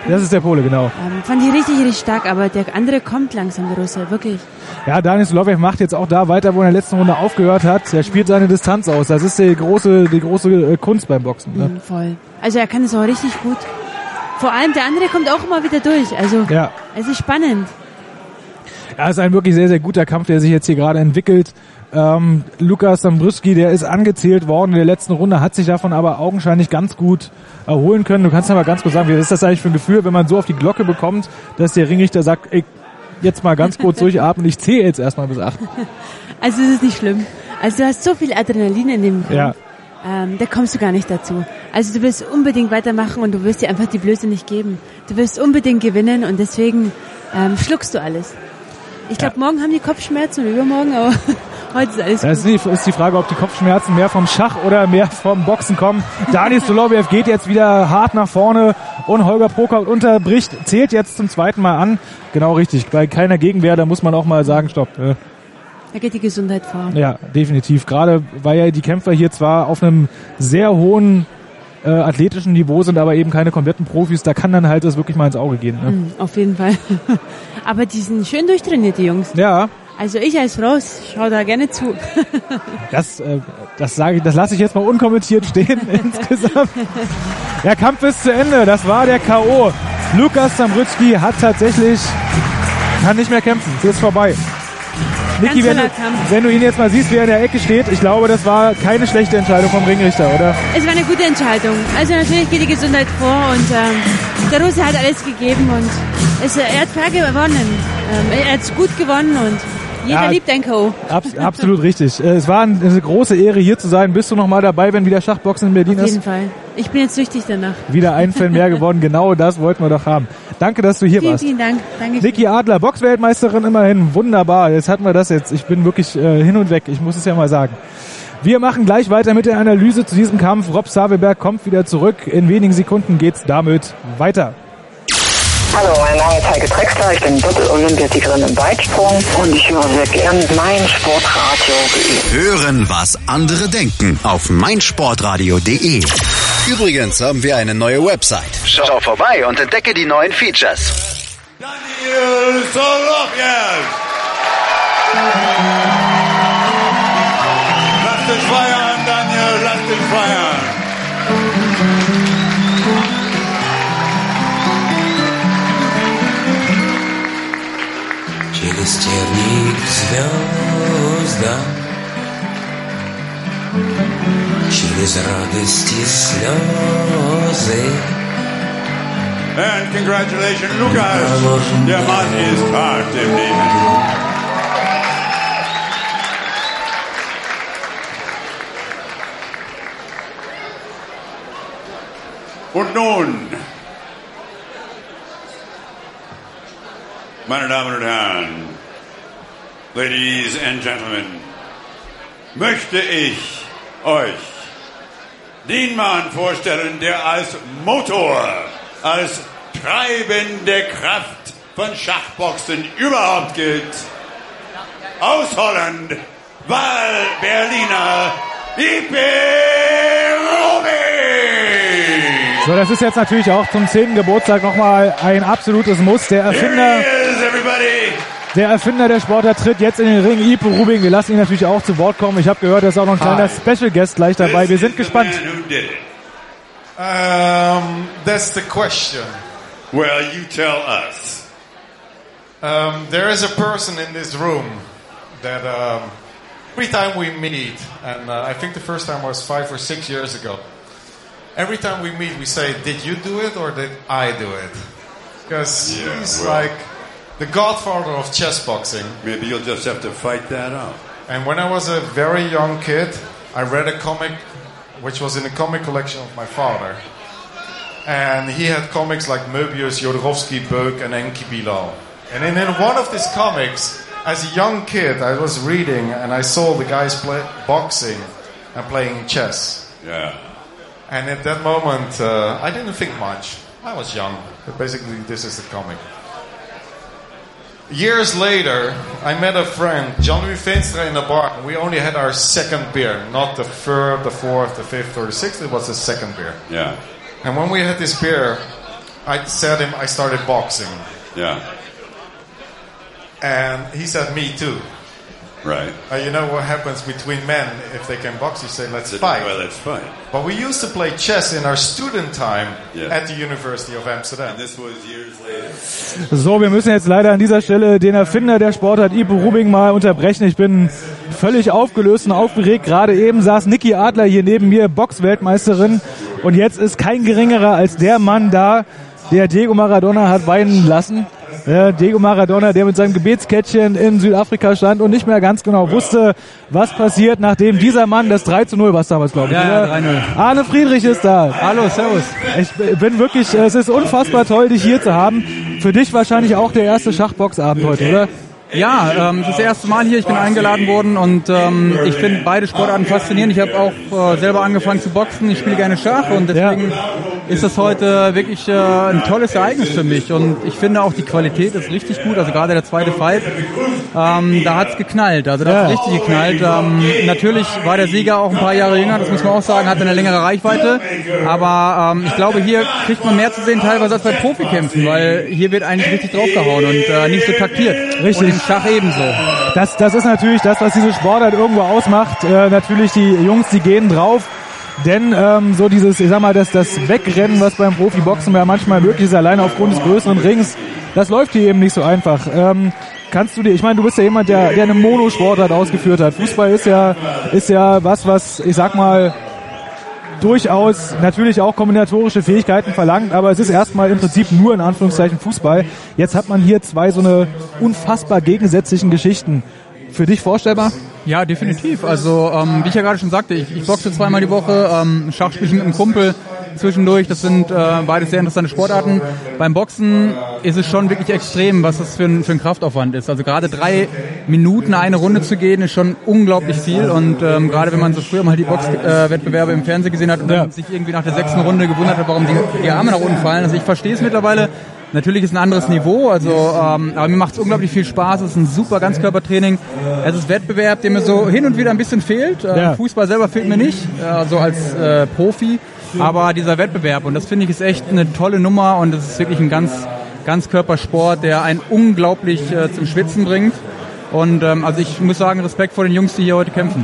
Das ist der Pole, genau. Ähm, fand ich richtig, richtig stark, aber der andere kommt langsam, der Russe, wirklich. Ja, Daniel Soloviev macht jetzt auch da weiter, wo er in der letzten Runde aufgehört hat. Er spielt seine Distanz aus. Das ist die große, die große äh, Kunst beim Boxen. Ne? Mhm, voll. Also er kann es auch richtig gut. Vor allem der andere kommt auch immer wieder durch. Also Ja. es ist spannend. Ja, es ist ein wirklich sehr, sehr guter Kampf, der sich jetzt hier gerade entwickelt. Ähm, Lukas Dombruski, der ist angezählt worden in der letzten Runde, hat sich davon aber augenscheinlich ganz gut erholen können. Du kannst aber ganz kurz sagen, wie ist das eigentlich für ein Gefühl, wenn man so auf die Glocke bekommt, dass der Ringrichter sagt, ey, jetzt mal ganz kurz *laughs* durchatmen, ich zähle jetzt erstmal bis acht. *laughs* Also es ist nicht schlimm. Also du hast so viel Adrenalin in dem Kampf. Ja. Ähm, da kommst du gar nicht dazu. Also du willst unbedingt weitermachen und du wirst dir einfach die Blöße nicht geben. Du willst unbedingt gewinnen und deswegen ähm, schluckst du alles. Ich glaube, morgen haben die Kopfschmerzen und übermorgen, aber *laughs* heute ist alles Das gut. ist die, ist die Frage, ob die Kopfschmerzen mehr vom Schach oder mehr vom Boxen kommen. Daniel Soloviev geht jetzt wieder hart nach vorne und Holger Prokop unterbricht, zählt jetzt zum zweiten Mal an. Genau richtig, bei keiner Gegenwehr, da muss man auch mal sagen, stopp. äh, Da geht die Gesundheit vor. Ja, definitiv. Gerade weil ja die Kämpfer hier zwar auf einem sehr hohen äh, athletischen Niveau sind, aber eben keine kompletten Profis, da kann dann halt das wirklich mal ins Auge gehen. Ne? Mhm, auf jeden Fall. *laughs* Aber die sind schön durchtrainiert, die Jungs. Ja, Also ich als Frau schau da gerne zu. *laughs* das, äh, das sage ich, das lasse ich jetzt mal unkommentiert stehen *laughs* insgesamt. Der Kampf ist zu Ende. Das war der K.O. Lukas Zambrütski hat tatsächlich, kann nicht mehr kämpfen. Es ist vorbei. Niki, wenn wenn du ihn jetzt mal siehst, wie er in der Ecke steht, ich glaube, das war keine schlechte Entscheidung vom Ringrichter, oder? Es war eine gute Entscheidung. Also natürlich geht die Gesundheit vor und ähm, der Russe hat alles gegeben und es, er hat fair gewonnen. Ähm, er hat gut gewonnen und jeder Ja. liebt ein K.O. Abs *laughs* absolut richtig. Äh, Es war ein- eine große Ehre, hier zu sein. Bist du noch mal dabei, wenn wieder Schachboxen in Berlin Auf jeden ist? Fall. Ich bin jetzt süchtig danach. Wieder ein Fan mehr *laughs* geworden. Genau das wollten wir doch haben. Danke, dass du hier Vielen, warst. vielen Dank. Danke. Niki Adler, Boxweltmeisterin immerhin. Wunderbar. Jetzt hatten wir das jetzt. Ich bin wirklich äh, hin und weg. Ich muss es ja mal sagen. Wir machen gleich weiter mit der Analyse zu diesem Kampf. Rob Saveberg kommt wieder zurück. In wenigen Sekunden geht's damit weiter. Hallo, mein Name ist Heike Drexler, ich bin Doppel-Olympiasiegerin im Weitsprung und ich höre sehr gern mein Sportradio. Hören, was andere denken auf meinsportradio.de. Übrigens haben wir eine neue Website. Schau vorbei und entdecke die neuen Features. Daniel Soloviev. Lass dich Через терник к звездам Через радость и слезы And congratulations, Lukas. Der Mann ist hart im Leben. Und nun, meine Damen und Herren, Ladies and Gentlemen, möchte ich euch den Mann vorstellen, der als Motor, als treibende Kraft von Schachboxen überhaupt gilt. Aus Holland, Wahl Berliner, Ipe. So, das ist jetzt natürlich auch zum 10. Geburtstag nochmal ein absolutes Muss. Der Erfinder, everybody. der Erfinder der Sportart tritt jetzt in den Ring. Ipo Rubing, wir lassen ihn natürlich auch zu Wort kommen. Ich habe gehört, da ist auch noch ein kleiner Special Guest gleich dabei. Wir sind gespannt. Um, that's the question. Well, you tell us. Um, there is a person in this room that um, every time we meet, and uh, I think the first time was five or six years ago. Every time we meet, we say, "Did you do it or did I do it?" Because Yeah, he's well. like the godfather of chess boxing. Maybe you'll just have to fight that out. And when I was a very young kid, I read a comic which was in the comic collection of my father. And he had comics like Möbius, Jodorowsky, Böck, and Enki Bilal. And in, in one of these comics, as a young kid, I was reading and I saw the guys play boxing and playing chess. Yeah. And at that moment, uh, I didn't think much. I was young. But basically, this is the comic. Years later, I met a friend, John Veenstra, in a bar. We only had our second beer, not the third, the fourth, the fifth, or the sixth. It was the second beer. Yeah. And when we had this beer, I said him I started boxing, Yeah. and he said me too. Right. Uh, you know what happens between men if they can box? You say let's Said, fight. Well, let's fight. But we used to play chess in our student time Yeah. at the University of Amsterdam. This was years later. So, wir müssen jetzt leider an dieser Stelle den Erfinder der Sportart Ipo Rubing mal unterbrechen. Ich bin völlig aufgelöst und aufgeregt. Gerade eben saß Niki Adler hier neben mir, Boxweltmeisterin. Und jetzt ist kein geringerer als der Mann da, der Diego Maradona hat weinen lassen. Ja, Diego Maradona, der mit seinem Gebetskettchen in Südafrika stand und nicht mehr ganz genau wusste, was passiert, nachdem dieser Mann das 3 zu 0 war damals, glaube ich. Ja, oder? 3-0. Arne Friedrich ist da. Hallo, servus. Ich bin wirklich, es ist unfassbar toll, dich hier zu haben. Für dich wahrscheinlich auch der erste Schachboxabend heute, oder? Ja, ähm, das ist das erste Mal hier. Ich bin eingeladen worden und ähm, ich finde beide Sportarten faszinierend. Ich habe auch äh, selber angefangen zu boxen. Ich spiele gerne Schach und deswegen ist das heute wirklich äh, ein tolles Ereignis für mich. Und ich finde auch die Qualität ist richtig gut. Also gerade der zweite Fight, ähm, da hat's geknallt. Also da hat's Ja. richtig geknallt. Ähm, natürlich war der Sieger auch ein paar Jahre jünger. Das muss man auch sagen. Hatte eine längere Reichweite. Aber ähm, ich glaube, hier kriegt man mehr zu sehen teilweise als bei Profikämpfen, weil hier wird eigentlich richtig draufgehauen und äh, nicht so taktiert. Richtig. Schach ebenso. Das, das ist natürlich das, was diese Sportart irgendwo ausmacht. Äh, natürlich die Jungs, die gehen drauf. Denn ähm, so dieses, ich sag mal, das, das Wegrennen, was beim Profiboxen ja manchmal möglich ist, alleine aufgrund des größeren Rings, das läuft hier eben nicht so einfach. Ähm, kannst du dir, ich meine, du bist ja jemand, der, der eine Monosportart ausgeführt hat. Fußball ist ja, ist ja was, was, ich sag mal, durchaus natürlich auch kombinatorische Fähigkeiten verlangt, aber es ist erstmal im Prinzip nur in Anführungszeichen Fußball. Jetzt hat man hier zwei so eine unfassbar gegensätzlichen Geschichten. Für dich vorstellbar? Ja, definitiv. Also, ähm, wie ich ja gerade schon sagte, ich, ich boxe zweimal die Woche, ähm, Schach spiele mit einem Kumpel zwischendurch. Das sind äh, beides sehr interessante Sportarten. Beim Boxen ist es schon wirklich extrem, was das für ein, für ein Kraftaufwand ist. Also gerade drei Minuten eine Runde zu gehen, ist schon unglaublich viel. Und ähm, gerade wenn man so früher mal die Boxwettbewerbe äh, im Fernsehen gesehen hat und dann sich irgendwie nach der sechsten Runde gewundert hat, warum die, die Arme nach unten fallen. Also ich verstehe es mittlerweile. Natürlich ist ein anderes Niveau, also ähm, aber mir macht es unglaublich viel Spaß. Es ist ein super Ganzkörpertraining. Es ist Wettbewerb, der mir so hin und wieder ein bisschen fehlt. Äh, Ja. Fußball selber fehlt mir nicht, äh, so als äh, Profi. Aber dieser Wettbewerb und das finde ich ist echt eine tolle Nummer und es ist wirklich ein ganz Ganzkörpersport, der einen unglaublich äh, zum Schwitzen bringt. Und ähm, also ich muss sagen Respekt vor den Jungs, die hier heute kämpfen.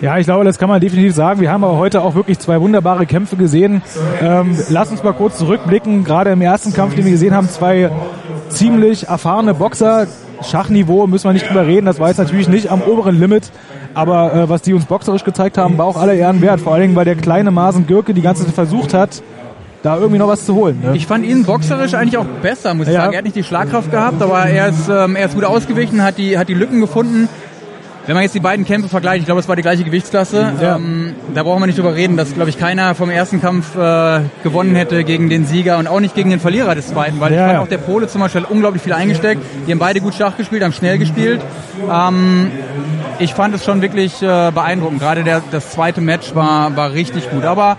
Ja, ich glaube, das kann man definitiv sagen. Wir haben aber heute auch wirklich zwei wunderbare Kämpfe gesehen. Ähm, lass uns mal kurz zurückblicken. Gerade im ersten Kampf, den wir gesehen haben, zwei ziemlich erfahrene Boxer. Schachniveau müssen wir nicht drüber reden. Das war jetzt natürlich nicht am oberen Limit. Aber äh, was die uns boxerisch gezeigt haben, war auch aller Ehren wert. Vor allen Dingen, weil der kleine Marsen Gürke die ganze Zeit versucht hat, da irgendwie noch was zu holen. Ne? Ich fand ihn boxerisch eigentlich auch besser, muss ich Ja. sagen. Er hat nicht die Schlagkraft gehabt, aber er ist, ähm, er ist gut ausgewichen, hat die, hat die Lücken gefunden. Wenn man jetzt die beiden Kämpfe vergleicht, ich glaube, es war die gleiche Gewichtsklasse, ähm, da brauchen wir nicht drüber reden, dass, glaube ich, keiner vom ersten Kampf äh, gewonnen hätte gegen den Sieger und auch nicht gegen den Verlierer des zweiten, weil ich Ja, fand ja. auch der Pole zum Beispiel unglaublich viel eingesteckt. Die haben beide gut Schach gespielt, haben schnell gespielt. Ähm, ich fand es schon wirklich äh, beeindruckend. Gerade der, das zweite Match war, war richtig gut. Aber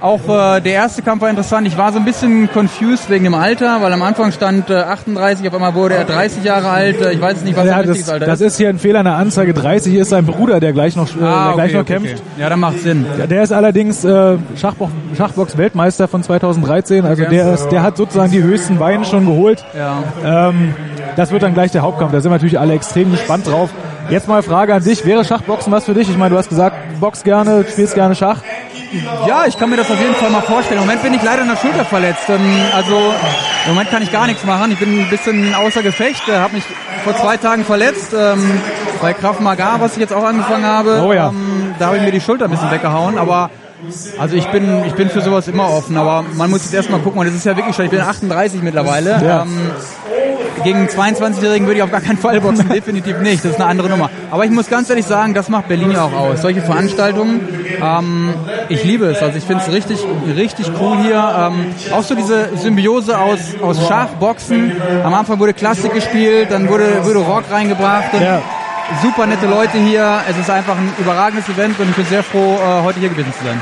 auch äh, der erste Kampf war interessant. Ich war so ein bisschen confused wegen dem Alter, weil am Anfang stand äh, 38, auf einmal wurde er 30 Jahre alt. Äh, ich weiß nicht, was Ja, sein das, Alter das ist. ist hier ein Fehler in der Anzeige. 30 ist sein Bruder, der gleich noch, äh, Ah, der gleich okay, noch kämpft. okay. Ja, dann macht Sinn. Ja, der ist allerdings äh, Schachbox, Schachbox-Weltmeister von 2013. Also Okay. der, ist, der hat sozusagen die höchsten Beine schon geholt. Ja. Ähm, das wird dann gleich der Hauptkampf. Da sind wir natürlich alle extrem gespannt drauf. Jetzt mal Frage an dich. Wäre Schachboxen was für dich? Ich meine, du hast gesagt, boxst gerne, spielst gerne Schach. Ja, ich kann mir das auf jeden Fall mal vorstellen. Im Moment bin ich leider an der Schulter verletzt. Ähm, also im Moment kann ich gar nichts machen. Ich bin ein bisschen außer Gefecht. Äh, habe mich vor zwei Tagen verletzt ähm, bei Krav Maga, was ich jetzt auch angefangen habe. Oh ja. Ähm, da habe ich mir die Schulter ein bisschen weggehauen. Aber also ich bin ich bin für sowas immer offen. Aber man muss jetzt erstmal gucken. Und es ist ja wirklich schon. Ich bin 38 mittlerweile. Ja. Ähm, gegen einen 22-Jährigen würde ich auf gar keinen Fall boxen, *laughs* definitiv nicht. Das ist eine andere Nummer. Aber ich muss ganz ehrlich sagen, das macht Berlin ja auch aus. Solche Veranstaltungen, ähm, ich liebe es. Also ich finde es richtig, richtig cool hier. Ähm, auch so diese Symbiose aus, aus Schach, Boxen. Am Anfang wurde Klassik gespielt, dann wurde, wurde Rock reingebracht. Ja. Super nette Leute hier. Es ist einfach ein überragendes Event und ich bin sehr froh, äh, heute hier gewesen zu sein.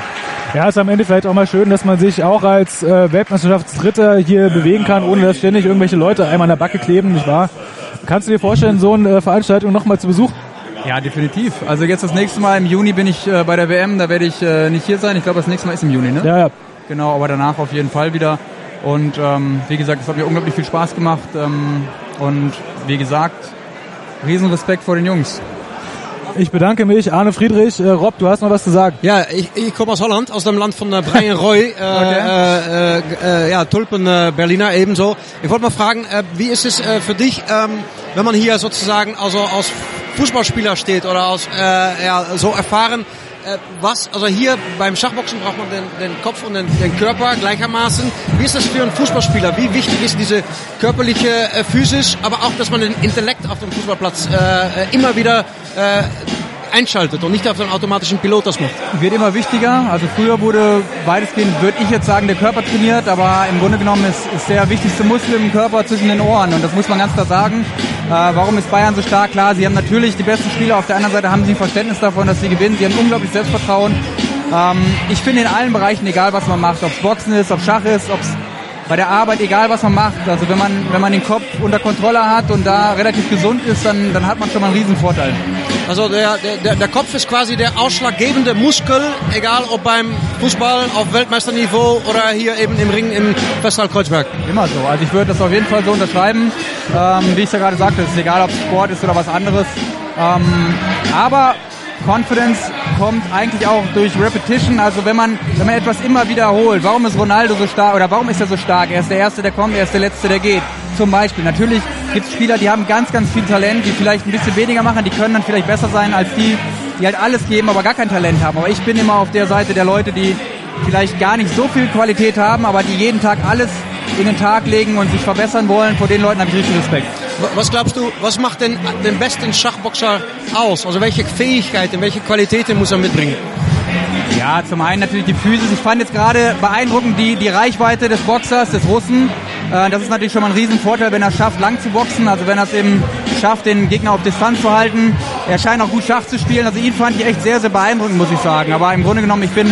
Ja, ist am Ende vielleicht auch mal schön, dass man sich auch als äh, Weltmeisterschaftsdritter hier bewegen kann, ohne dass ständig irgendwelche Leute einem an der Backe kleben, nicht wahr? Kannst du dir vorstellen, so eine äh, Veranstaltung nochmal zu besuchen? Ja, definitiv. Also jetzt das nächste Mal im Juni bin ich äh, bei der WM, da werde ich äh, nicht hier sein. Ich glaube, das nächste Mal ist im Juni, ne? Ja, ja. Genau, aber danach auf jeden Fall wieder. Und ähm, wie gesagt, es hat mir unglaublich viel Spaß gemacht. Ähm, und wie gesagt, Riesenrespekt vor den Jungs. Ich bedanke mich. Arne Friedrich, äh, Rob, du hast noch was zu sagen. Ja, ich, ich komme aus Holland, aus dem Land von äh, Brian Roy, äh, *laughs* äh, äh, äh, ja, Tulpen äh, Berliner ebenso. Ich wollte mal fragen, äh, wie ist es äh, für dich, ähm, wenn man hier sozusagen also als Fußballspieler steht oder als äh, ja, so erfahren, was, also hier beim Schachboxen braucht man den, den Kopf und den, den Körper gleichermaßen. Wie ist das für einen Fußballspieler? Wie wichtig ist diese körperliche äh, Physis, aber auch, dass man den Intellekt auf dem Fußballplatz äh, äh, immer wieder äh, einschaltet und nicht auf den automatischen Pilot das macht. Wird immer wichtiger. Also früher wurde weitestgehend, würde ich jetzt sagen, der Körper trainiert, aber im Grunde genommen ist, ist der wichtigste Muskel im Körper zwischen den Ohren und das muss man ganz klar sagen. Äh, warum ist Bayern so stark? Klar, sie haben natürlich die besten Spieler. Auf der anderen Seite haben sie ein Verständnis davon, dass sie gewinnen. Sie haben unglaublich Selbstvertrauen. Ähm, ich finde in allen Bereichen, egal was man macht, ob es Boxen ist, ob Schach ist, ob es bei der Arbeit, egal was man macht, also wenn man, wenn man den Kopf unter Kontrolle hat und da relativ gesund ist, dann, dann hat man schon mal einen riesen Vorteil. Also der, der, der Kopf ist quasi der ausschlaggebende Muskel, egal ob beim Fußball auf Weltmeisterniveau oder hier eben im Ring im Festsaal Kreuzberg. Immer so. Also ich würde das auf jeden Fall so unterschreiben. Ähm, wie ich ja gerade sagte, es ist egal, ob es Sport ist oder was anderes. Ähm, aber Confidence kommt eigentlich auch durch Repetition. Also wenn man, wenn man etwas immer wiederholt, warum ist Ronaldo so stark oder warum ist er so stark? Er ist der Erste, der kommt, er ist der Letzte, der geht. Zum Beispiel. Natürlich gibt es Spieler, die haben ganz, ganz viel Talent, die vielleicht ein bisschen weniger machen, die können dann vielleicht besser sein als die, die halt alles geben, aber gar kein Talent haben. Aber ich bin immer auf der Seite der Leute, die vielleicht gar nicht so viel Qualität haben, aber die jeden Tag alles in den Tag legen und sich verbessern wollen. Vor den Leuten habe ich richtig Respekt. Was glaubst du, was macht denn den besten Schachboxer aus? Also welche Fähigkeiten, welche Qualitäten muss er mitbringen? Ja, zum einen natürlich die Physis. Ich fand jetzt gerade beeindruckend die, die Reichweite des Boxers, des Russen. Äh, Das ist natürlich schon mal ein Riesenvorteil, wenn er es schafft, lang zu boxen. Also wenn er es eben schafft, den Gegner auf Distanz zu halten. Er scheint auch gut Schach zu spielen. Also ihn fand ich echt sehr, sehr beeindruckend, muss ich sagen. Aber im Grunde genommen, ich bin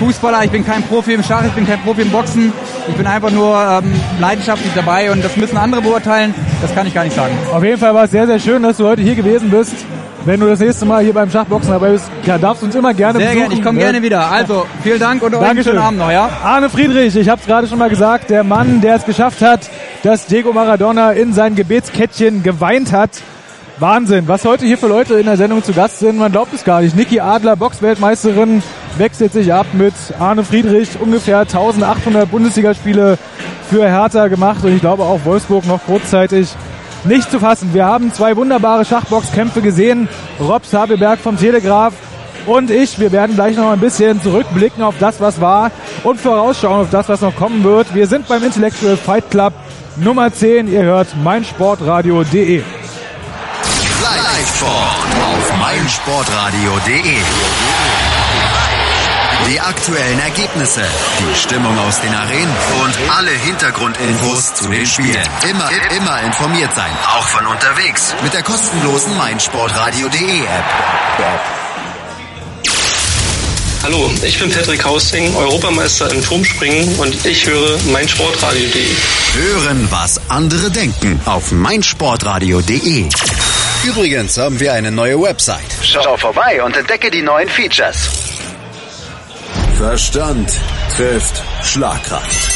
Fußballer, ich bin kein Profi im Schach, ich bin kein Profi im Boxen. Ich bin einfach nur ähm, leidenschaftlich dabei und das müssen andere beurteilen. Das kann ich gar nicht sagen. Auf jeden Fall war es sehr, sehr schön, dass du heute hier gewesen bist. Wenn du das nächste Mal hier beim Schachboxen dabei bist, ja, darfst du uns immer gerne Sehr besuchen. gerne, ich komme ne? gerne wieder. Also, vielen Dank und euch einen Dankeschön. schönen Abend noch, ja? Arne Friedrich, ich habe es gerade schon mal gesagt, der Mann, der es geschafft hat, dass Diego Maradona in sein Gebetskettchen geweint hat. Wahnsinn, was heute hier für Leute in der Sendung zu Gast sind, man glaubt es gar nicht. Niki Adler, Boxweltmeisterin, wechselt sich ab mit Arne Friedrich, ungefähr 1800 Bundesligaspiele für Hertha gemacht und ich glaube auch Wolfsburg noch kurzzeitig nicht zu fassen. Wir haben zwei wunderbare Schachboxkämpfe gesehen. Rob Sabelberg vom Telegraph und ich. Wir werden gleich noch ein bisschen zurückblicken auf das, was war und vorausschauen auf das, was noch kommen wird. Wir sind beim Intellectual Fight Club Nummer 10. Ihr hört meinsportradio.de. Live-Sport auf meinsportradio.de. Die aktuellen Ergebnisse, die Stimmung aus den Arenen und alle Hintergrundinfos zu den Spielen. Immer, immer informiert sein, auch von unterwegs mit der kostenlosen meinsportradio.de App. Hallo, ich bin Patrick Hausting, Europameister im Turmspringen und ich höre meinsportradio.de. Hören, was andere denken auf meinsportradio.de. Übrigens haben wir eine neue Website. Schau vorbei und entdecke die neuen Features. Verstand trifft Schlagkraft.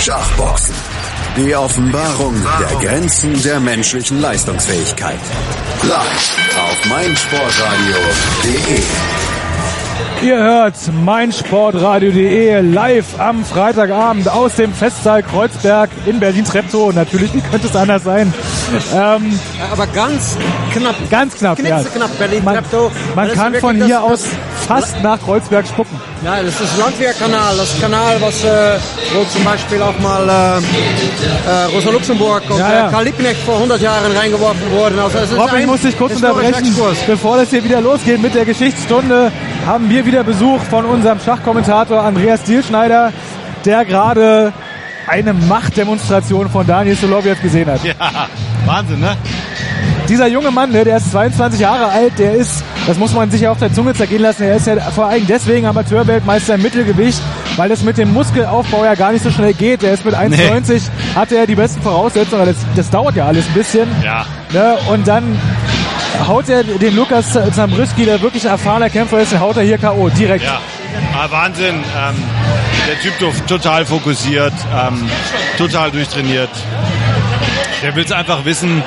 Schachboxen. Die Offenbarung der Grenzen der menschlichen Leistungsfähigkeit. Live auf meinsportradio.de. Ihr hört meinsportradio.de live am Freitagabend aus dem Festsaal Kreuzberg in Berlin-Treptow. Natürlich, wie könnte es anders sein? Ähm, Aber ganz knapp. Ganz knapp, ja. knapp Berlin Man, man kann von hier aus fast nach Kreuzberg spucken. Ja, das ist Landwehrkanal, das Kanal, was äh, wo zum Beispiel auch mal äh, äh, Rosa Luxemburg und Ja, ja. Äh, Karl Liebknecht vor 100 Jahren reingeworfen wurden. Also Robin muss dich kurz unterbrechen. Exkurs. Bevor das hier wieder losgeht mit der Geschichtsstunde, haben wir wieder Besuch von unserem Schachkommentator Andreas Dielschneider, der gerade eine Machtdemonstration von Daniel Soloviev gesehen hat. Ja, Wahnsinn, ne? Dieser junge Mann, ne, der ist 22 Jahre alt, der ist, das muss man sich ja auf der Zunge zergehen lassen, er ist ja vor allem deswegen Amateurweltmeister im Mittelgewicht, weil das mit dem Muskelaufbau ja gar nicht so schnell geht. Der ist mit 1,90, hatte er die besten Voraussetzungen, aber das, das dauert ja alles ein bisschen. Ja. Ne, und dann haut er den Lukas Zambrüski, der wirklich ein erfahrener Kämpfer ist, haut er hier K.O. direkt. Ja, ah, Wahnsinn. Ähm, der Typ to- total fokussiert, ähm, total durchtrainiert. Der will es einfach wissen.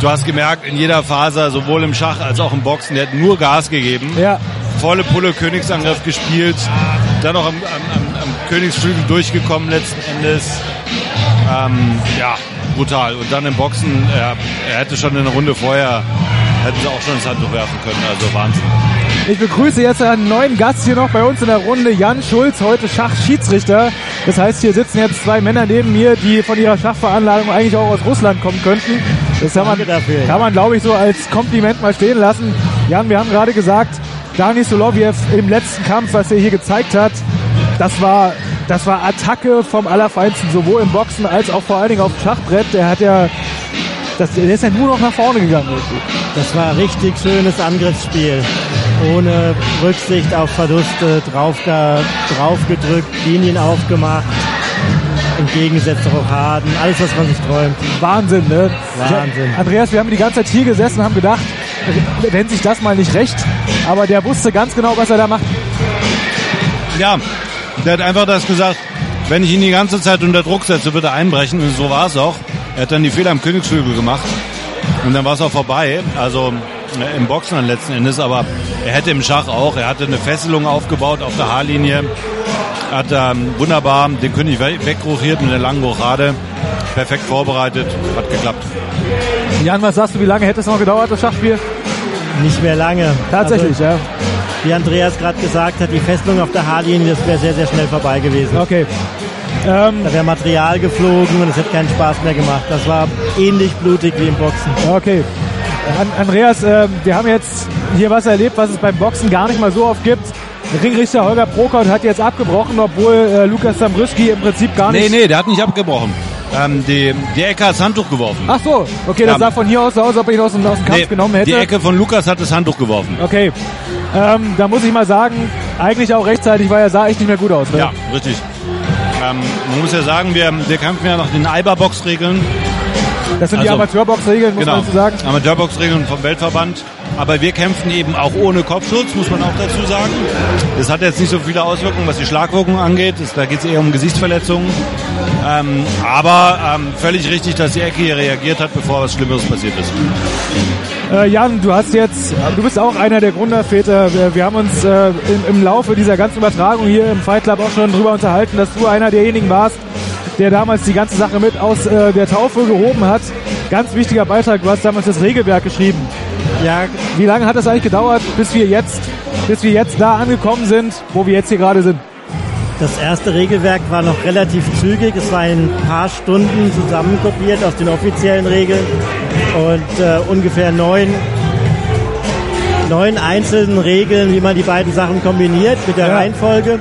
Du hast gemerkt, in jeder Phase, sowohl im Schach als auch im Boxen, der hat nur Gas gegeben. Ja. Volle Pulle Königsangriff gespielt. Dann noch am, am, am, am Königsflügel durchgekommen letzten Endes. Ähm, ja, brutal. Und dann im Boxen, er, er hätte schon eine Runde vorher, hätten sie auch schon ins Handtuch werfen können. Also Wahnsinn. Ich begrüße jetzt einen neuen Gast hier noch bei uns in der Runde, Jan Schulz, heute Schachschiedsrichter. Das heißt, hier sitzen jetzt zwei Männer neben mir, die von ihrer Schachveranlagung eigentlich auch aus Russland kommen könnten. Das kann man, kann man glaube ich, so als Kompliment mal stehen lassen. Jan, wir haben gerade gesagt, Dani Soloviev im letzten Kampf, was er hier gezeigt hat, das war, das war Attacke vom Allerfeinsten, sowohl im Boxen als auch vor allen Dingen auf dem Schachbrett. Der hat ja, das, der ist ja nur noch nach vorne gegangen. Das war richtig schönes Angriffsspiel. Ohne Rücksicht auf Verluste, drauf, draufgedrückt, Linien aufgemacht, entgegengesetzt auf Harden, alles was man sich träumt. Wahnsinn, ne? Wahnsinn. Andreas, wir haben die ganze Zeit hier gesessen und haben gedacht, wenn sich das mal nicht recht, aber der wusste ganz genau, was er da macht. Ja, der hat einfach das gesagt, wenn ich ihn die ganze Zeit unter Druck setze, wird er einbrechen. Und so war es auch. Er hat dann die Fehler am Königsflügel gemacht. Und dann war es auch vorbei. Also äh, im Boxen dann letzten Endes. Aber er hätte im Schach auch. Er hatte eine Fesselung aufgebaut auf der Haarlinie. Hat ähm, wunderbar den König we- wegrochiert mit einer langen Rochade. Perfekt vorbereitet. Hat geklappt. Jan, was sagst du, wie lange hätte es noch gedauert, das Schachspiel? Nicht mehr lange. Tatsächlich, also, ja. Wie Andreas gerade gesagt hat, die Fesselung auf der Haarlinie, das wäre sehr, sehr schnell vorbei gewesen. Okay. Ähm, da wäre Material geflogen und es hätte keinen Spaß mehr gemacht. Das war ähnlich blutig wie im Boxen. Okay. An Andreas, äh, wir haben jetzt hier was erlebt, was es beim Boxen gar nicht mal so oft gibt. Ringrichter Holger Prokot hat jetzt abgebrochen, obwohl äh, Lukas Sambrüski im Prinzip gar Nee, nicht... nee, der hat nicht abgebrochen. Ähm, die, die Ecke hat das Handtuch geworfen. Ach so, okay, das Ja. sah von hier aus so aus, ob er ihn aus dem, aus dem Kampf Nee, genommen hätte. Die Ecke von Lukas hat das Handtuch geworfen. Okay. Ähm, da muss ich mal sagen, eigentlich auch rechtzeitig, weil er sah echt nicht mehr gut aus. Ne? Ja, richtig. Ähm, man muss ja sagen, wir, wir kämpfen ja nach den IBA-Box-Regeln. Das sind die Also, Amateurbox-Regeln, muss genau, man dazu sagen. Amateurbox-Regeln vom Weltverband. Aber wir kämpfen eben auch ohne Kopfschutz, muss man auch dazu sagen. Das hat jetzt nicht so viele Auswirkungen, was die Schlagwirkung angeht. Da geht es eher um Gesichtsverletzungen. Ähm, aber ähm, völlig richtig, dass die Ecke hier reagiert hat, bevor was Schlimmeres passiert ist. Äh, Jan, du hast jetzt, du bist auch einer der Gründerväter. Wir, wir haben uns äh, im, im Laufe dieser ganzen Übertragung hier im Fight Club auch schon drüber unterhalten, dass du einer derjenigen warst, der damals die ganze Sache mit aus äh, der Taufe gehoben hat. Ganz wichtiger Beitrag, du hast damals das Regelwerk geschrieben. Ja. Wie lange hat es eigentlich gedauert, bis wir jetzt, bis wir jetzt da angekommen sind, wo wir jetzt hier gerade sind? Das erste Regelwerk war noch relativ zügig. Es war in ein paar Stunden zusammenkopiert aus den offiziellen Regeln und äh, ungefähr neun, neun einzelnen Regeln, wie man die beiden Sachen kombiniert mit der Reihenfolge.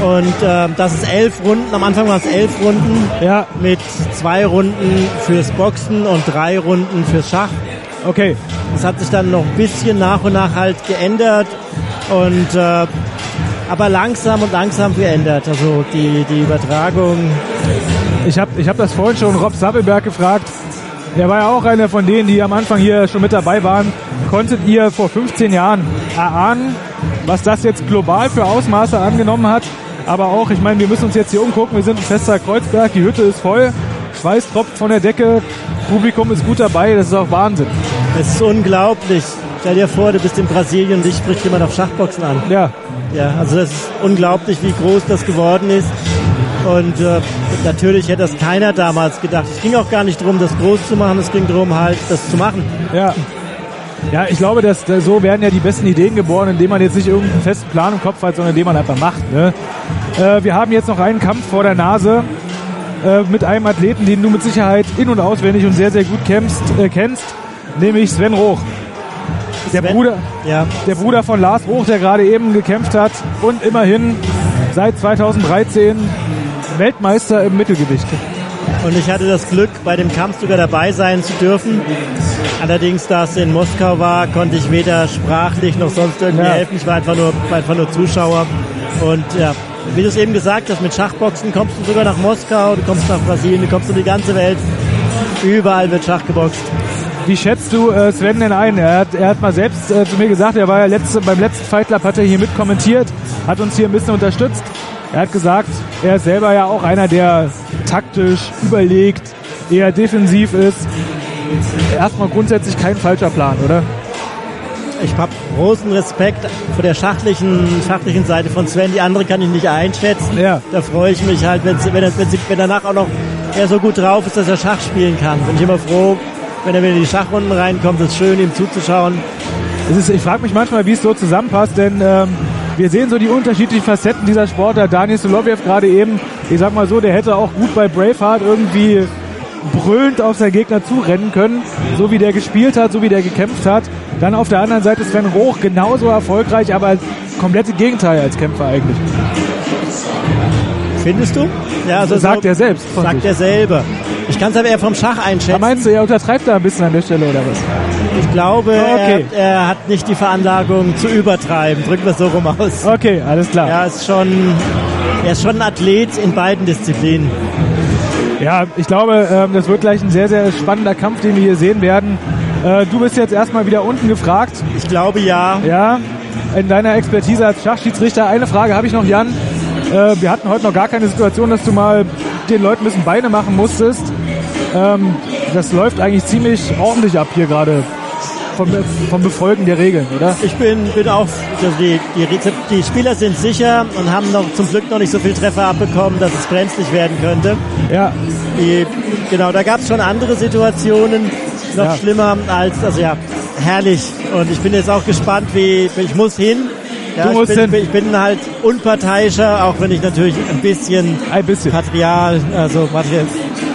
Und ähm, das ist elf Runden. Am Anfang waren es elf Runden ja. mit zwei Runden fürs Boxen und drei Runden fürs Schach. Okay. Das hat sich dann noch ein bisschen nach und nach halt geändert und äh, aber langsam und langsam geändert. Also die, die Übertragung. Ich habe ich hab das vorhin schon Rob Sappelberg gefragt. Der war ja auch einer von denen, die am Anfang hier schon mit dabei waren. Konntet ihr vor 15 Jahren erahnen, was das jetzt global für Ausmaße angenommen hat? Aber auch, ich meine, wir müssen uns jetzt hier umgucken. Wir sind in Fester Kreuzberg, die Hütte ist voll, Schweiß tropft von der Decke, Publikum ist gut dabei, das ist auch Wahnsinn. Es ist unglaublich. Stell dir vor, du bist in Brasilien und dich spricht jemand auf Schachboxen an. Ja. Ja, also das ist unglaublich, wie groß das geworden ist. Und äh, natürlich hätte das keiner damals gedacht. Es ging auch gar nicht darum, das groß zu machen, es ging darum, halt das zu machen. Ja. Ja, ich glaube, dass äh, so werden ja die besten Ideen geboren, indem man jetzt nicht irgendeinen festen Plan im Kopf hat, sondern indem man einfach macht. Ne? Äh, wir haben jetzt noch einen Kampf vor der Nase äh, mit einem Athleten, den du mit Sicherheit in- und auswendig und sehr, sehr gut kämpfst, äh, kennst, nämlich Sven Roch. Der Bruder, ja. der Bruder von Lars Roch, der gerade eben gekämpft hat und immerhin seit 2013 Weltmeister im Mittelgewicht. Und ich hatte das Glück, bei dem Kampf sogar dabei sein zu dürfen. Allerdings, da es in Moskau war, konnte ich weder sprachlich noch sonst irgendwie Ja. helfen. Ich war einfach nur, war einfach nur Zuschauer. Und ja, wie du es eben gesagt hast, mit Schachboxen kommst du sogar nach Moskau, du kommst nach Brasilien, du kommst in die ganze Welt. Überall wird Schach geboxt. Wie schätzt du äh, Sven denn ein? Er hat, er hat mal selbst äh, zu mir gesagt, er war ja letzte, beim letzten Fight Club, hat er hier mit kommentiert, hat uns hier ein bisschen unterstützt. Er hat gesagt, er ist selber ja auch einer, der taktisch überlegt, eher defensiv ist. Erstmal grundsätzlich kein falscher Plan, oder? Ich habe großen Respekt vor der schachlichen, schachlichen Seite von Sven. Die andere kann ich nicht einschätzen. Ja. Da freue ich mich halt, wenn, wenn, er- wenn, wenn danach auch noch er so gut drauf ist, dass er Schach spielen kann. Bin ich immer froh, wenn er wieder in die Schachrunden reinkommt. Es ist schön, ihm zuzuschauen. Ist, ich frage mich manchmal, wie es so zusammenpasst, denn ähm, wir sehen so die unterschiedlichen Facetten dieser Sportler. Daniel Soloviev gerade eben, ich sag mal so, der hätte auch gut bei Braveheart irgendwie brüllend auf seinen Gegner zurennen können, so wie der gespielt hat, so wie der gekämpft hat. Dann auf der anderen Seite Sven Roch genauso erfolgreich, aber als komplette Gegenteil als Kämpfer eigentlich. Findest du? Ja, also sagt er selbst. Sagt sich. er selber. Ich kann es aber eher vom Schach einschätzen. Da meinst du, er untertreibt da ein bisschen an der Stelle oder was? Ich glaube, Okay. er, er hat nicht die Veranlagung zu übertreiben. Drücken wir es so rum aus. Okay, alles klar. Er ist schon, er ist schon ein Athlet in beiden Disziplinen. Ja, ich glaube, ähm, das wird gleich ein sehr, sehr spannender Kampf, den wir hier sehen werden. Äh, du bist jetzt erstmal wieder unten gefragt. Ich glaube ja. Ja, in deiner Expertise als Schachschiedsrichter. Eine Frage habe ich noch, Jan. Äh, wir hatten heute noch gar keine Situation, dass du mal den Leuten ein bisschen Beine machen musstest. Ähm, das läuft eigentlich ziemlich ordentlich ab hier gerade vom, vom Befolgen der Regeln, oder? Ich bin, bin auch, also die, die, die Spieler sind sicher und haben noch zum Glück noch nicht so viel Treffer abbekommen, dass es brenzlig werden könnte. Ja. Die, genau, da gab es schon andere Situationen, noch Ja. schlimmer als, also ja, herrlich. Und ich bin jetzt auch gespannt, wie, ich muss hin. Ja, Du musst ich, bin, hin. ich bin halt unparteiischer, auch wenn ich natürlich ein bisschen, ein bisschen. Patrial, also Patrial.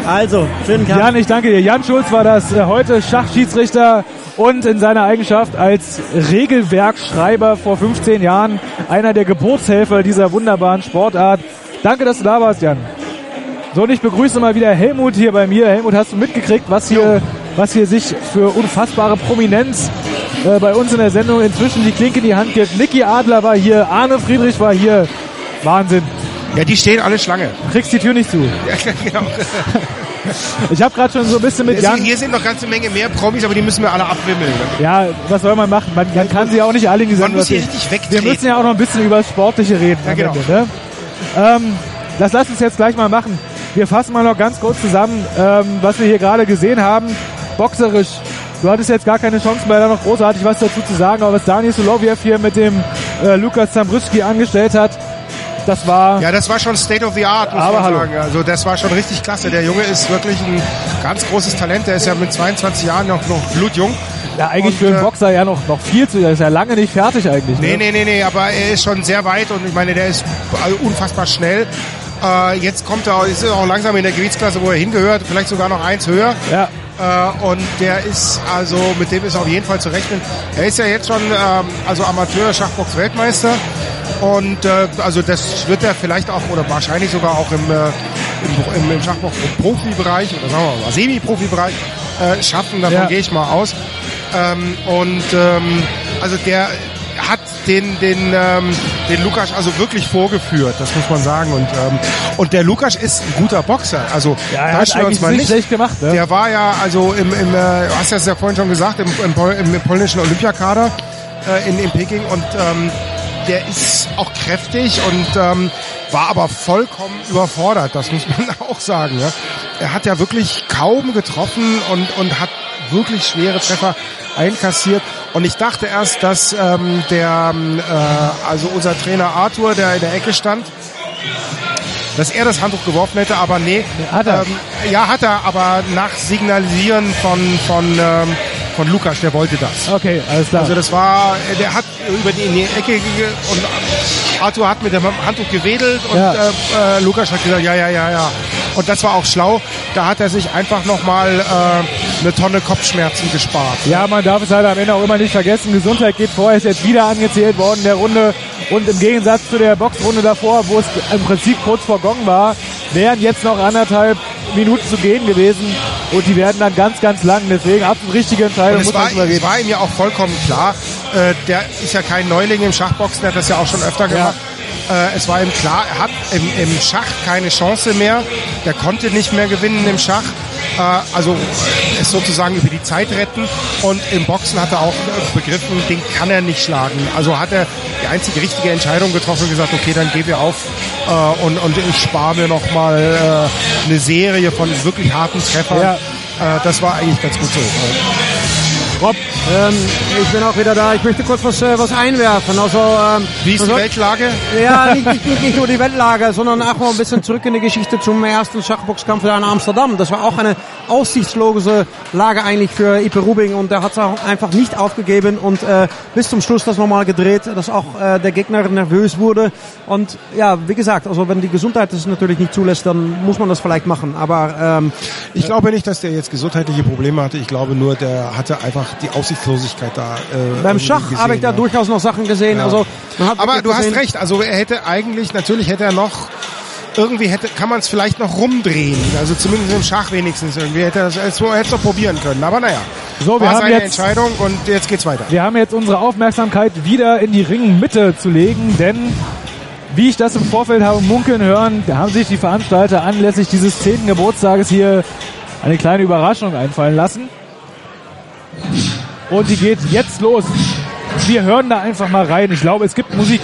Also, schönen Kampf. Jan, ich danke dir. Jan Schulz war das äh, heute Schachschiedsrichter und in seiner Eigenschaft als Regelwerkschreiber vor 15 Jahren einer der Geburtshelfer dieser wunderbaren Sportart. Danke, dass du da warst, Jan. So, und ich begrüße mal wieder Helmut hier bei mir. Helmut, hast du mitgekriegt, was hier, was hier sich für unfassbare Prominenz äh, bei uns in der Sendung inzwischen die Klinke in die Hand gibt? Niki Adler war hier, Arne Friedrich war hier. Wahnsinn. Ja, die stehen alle Schlange. Kriegst die Tür nicht zu. Ja, *laughs* genau. Ich habe gerade schon so ein bisschen mit Jan... Hier sind noch ganze Menge mehr Promis, aber die müssen wir alle abwimmeln. Ja, was soll man machen? Man, man kann sie auch nicht alle in die Man Sendung muss hier richtig Wir wegtreten. müssen ja auch noch ein bisschen über das Sportliche reden. Ja, genau. Ende, ne? ähm, das lass uns jetzt gleich mal machen. Wir fassen mal noch ganz kurz zusammen, ähm, was wir hier gerade gesehen haben. Boxerisch. Du hattest jetzt gar keine Chance mehr, da noch großartig was dazu zu sagen, aber was Daniel Soloviev hier mit dem äh, Lukas Zambrüski angestellt hat, das war... Ja, das war schon State of the Art, muss Aber man hallo. sagen. Also das war schon richtig klasse. Der Junge ist wirklich ein ganz großes Talent. Der ist ja mit 22 Jahren noch, noch blutjung. Ja, eigentlich Und, für einen äh, Boxer ja noch, noch viel zu... Der ist ja lange nicht fertig eigentlich. Nee, ne? nee, nee, nee, aber er ist schon sehr weit und ich meine, der ist also unfassbar schnell. Äh, jetzt kommt er, ist er auch langsam in der Gewichtsklasse, wo er hingehört, vielleicht sogar noch eins höher. Ja. Äh, und der ist also, mit dem ist auf jeden Fall zu rechnen. Er ist ja jetzt schon ähm, also Amateur-Schachbox-Weltmeister und äh, also das wird er vielleicht auch oder wahrscheinlich sogar auch im, äh, im, im, im Schachbox-Profibereich oder sagen wir mal Semi-Profibereich äh, schaffen. Davon Ja. gehe ich mal aus. Ähm, und ähm, also der hat den den ähm, den Lukas also wirklich vorgeführt, das muss man sagen und ähm, und der Lukas ist ein guter Boxer, also Ja, er hat wir uns eigentlich mal nicht schlecht gemacht. Ne? Der war ja also im, im äh, du hast das ja vorhin schon gesagt im, im, im polnischen Olympiakader äh, in, in Peking und ähm, der ist auch kräftig und ähm, war aber vollkommen überfordert, das muss man *laughs* auch sagen. Ja. Er hat ja wirklich kaum getroffen und, und hat wirklich schwere Treffer einkassiert. Und ich dachte erst, dass ähm, der, ähm, äh, also unser Trainer Arthur, der in der Ecke stand, dass er das Handtuch geworfen hätte, aber nee. Hat er. Ähm, ja, hat er, aber nach Signalisieren von, von, ähm, von Lukas, der wollte das. Okay, alles klar. Also das war, der hat über die, in die Ecke und Arthur hat mit dem Handtuch gewedelt und Ja. äh, äh, Lukas hat gesagt, ja, ja, ja, ja. Und das war auch schlau. Da hat er sich einfach nochmal äh, eine Tonne Kopfschmerzen gespart. Ja, man darf es halt am Ende auch immer nicht vergessen. Gesundheit geht vor, ist jetzt wieder angezählt worden in der Runde. Und im Gegensatz zu der Boxrunde davor, wo es im Prinzip kurz vor Gong war, wären jetzt noch anderthalb Minuten zu gehen gewesen. Und die werden dann ganz, ganz lang. Deswegen absolut richtige Entscheidung, Und es war, es war ihm ja auch vollkommen klar, äh, der ist ja kein Neuling im Schachboxen, der hat das ja auch schon öfter gemacht. Äh, es war ihm klar, er hat im, im Schach keine Chance mehr, der konnte nicht mehr gewinnen im Schach. Äh, also es sozusagen über die Zeit retten und im Boxen hat er auch begriffen, den kann er nicht schlagen. Also hat er die einzige richtige Entscheidung getroffen und gesagt, okay, dann gebe wir auf äh, und, und ich spare mir nochmal äh, eine Serie von wirklich harten Treffern. Ja. Äh, das war eigentlich ganz gut so. Rob. Ähm, ich bin auch wieder da. Ich möchte kurz was, äh, was einwerfen. Also, ähm, Wie ist die also- Weltlage? Ja, *laughs* nicht, nicht, nicht, nicht nur die Weltlage, sondern auch mal ein bisschen zurück in die Geschichte zum ersten Schachboxkampf da in Amsterdam. Das war auch eine aussichtslose Lage eigentlich für Ipe Rubing und der hat es auch einfach nicht aufgegeben und äh, bis zum Schluss das nochmal gedreht, dass auch äh, der Gegner nervös wurde. Und ja, wie gesagt, also wenn die Gesundheit es natürlich nicht zulässt, dann muss man das vielleicht machen. Aber ähm, Ich glaube nicht, dass der jetzt gesundheitliche Probleme hatte. Ich glaube nur, der hatte einfach die Aussichtslosigkeit da. Äh, beim Schach habe ich da ja. durchaus noch Sachen gesehen. Ja. Also Aber du hast gesehen- recht. Also er hätte eigentlich, natürlich hätte er noch irgendwie hätte, kann man es vielleicht noch rumdrehen. Also zumindest im Schach wenigstens irgendwie hätte er es hätte es noch probieren können. Aber naja, So, wir war haben seine jetzt- Entscheidung und jetzt geht's weiter. Wir haben jetzt unsere Aufmerksamkeit wieder in die Ringmitte zu legen, denn wie ich das im Vorfeld habe munkeln hören, da haben sich die Veranstalter anlässlich dieses 10. Geburtstages hier eine kleine Überraschung einfallen lassen. Und die geht jetzt los. Wir hören da einfach mal rein. Ich glaube, es gibt Musik.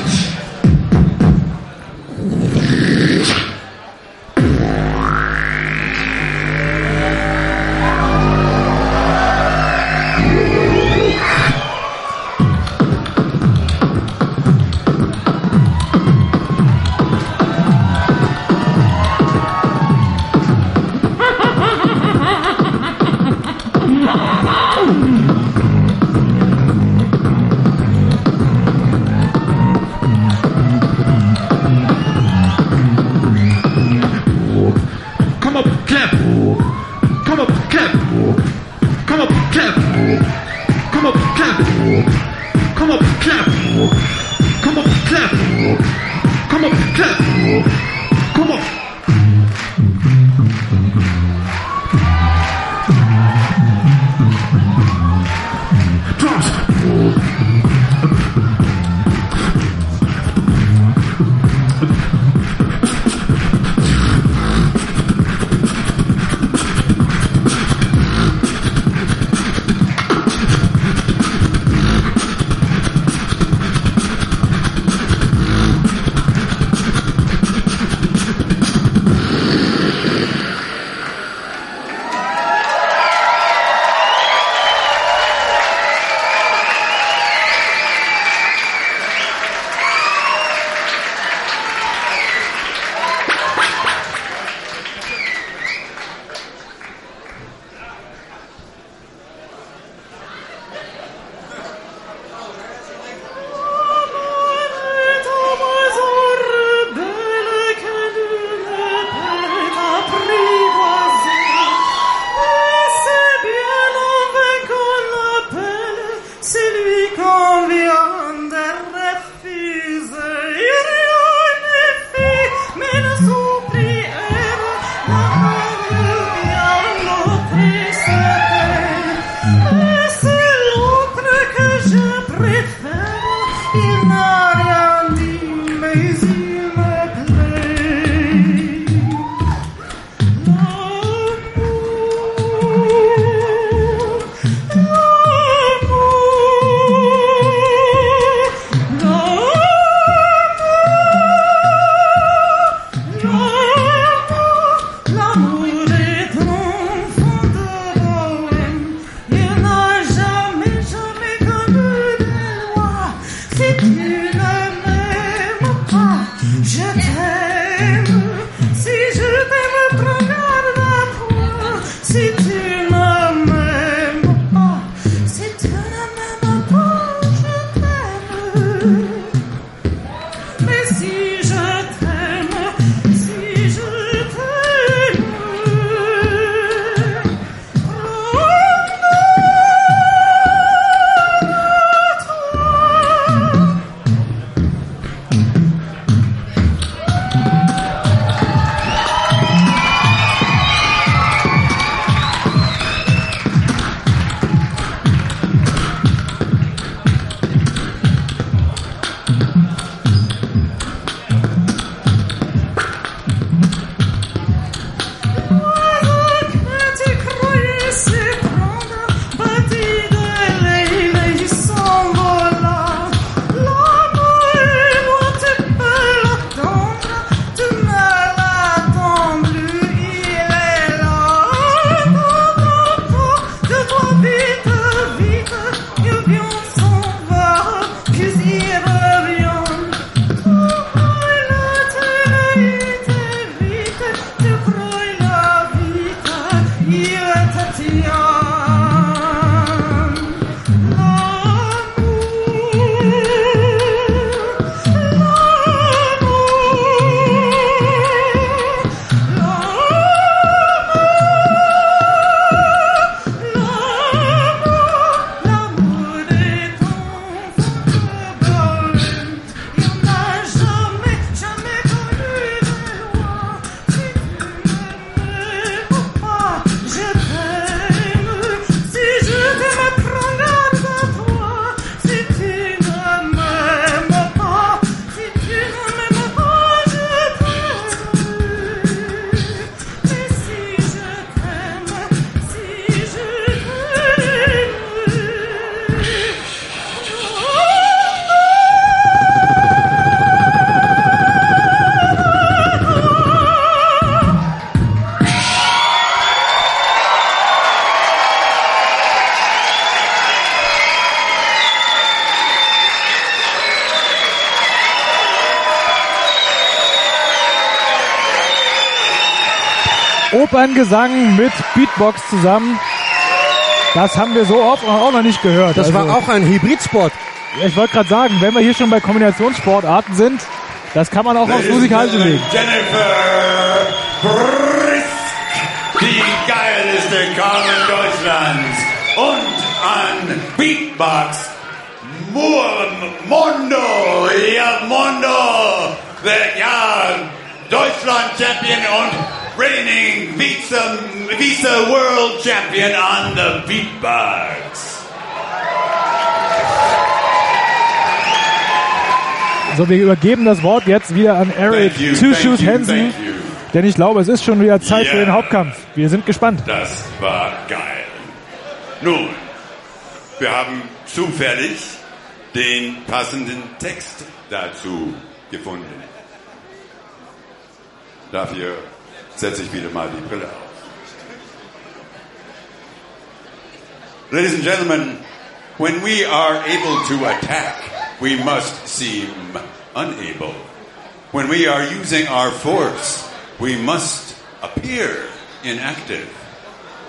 Operngesang mit Beatbox zusammen. Das haben wir so oft auch noch nicht gehört. Das war auch ein Hybridsport. Ich wollte gerade sagen, wenn wir hier schon bei Kombinationssportarten sind, das kann man auch aufs Ladies Musikalische and legen. Jennifer Brisk, die geilste Carmen Deutschlands. Und an Beatbox Mondo, ja Mondo, der ja Deutschland Champion und Vice, Vice World Champion on the Beatbox. So, wir übergeben das Wort jetzt wieder an Eric you, Two Shoes Hansen, denn ich glaube, es ist schon wieder Zeit für Yeah. den Hauptkampf. Wir sind gespannt. Das war geil. Nun, wir haben zufällig den passenden Text dazu gefunden. Dafür setze ich mal die Brille auf. Ladies and gentlemen, when we are able to attack, we must seem unable. When we are using our force, we must appear inactive.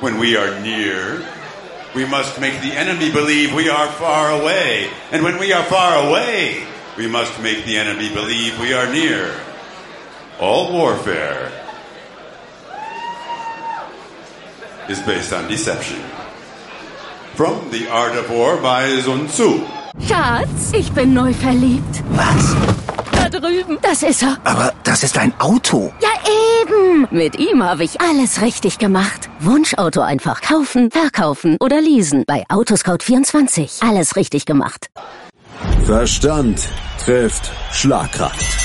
When we are near, we must make the enemy believe we are far away. And when we are far away, we must make the enemy believe we are near. All warfare is based on deception. From the Art of War by Sun Tzu. Schatz, ich bin neu verliebt. Was? Da drüben. Das ist er. Aber das ist ein Auto. Ja, eben. Mit ihm habe ich alles richtig gemacht. Wunschauto einfach kaufen, verkaufen oder leasen. Bei Autoscout24. Alles richtig gemacht. Verstand trifft Schlagkraft.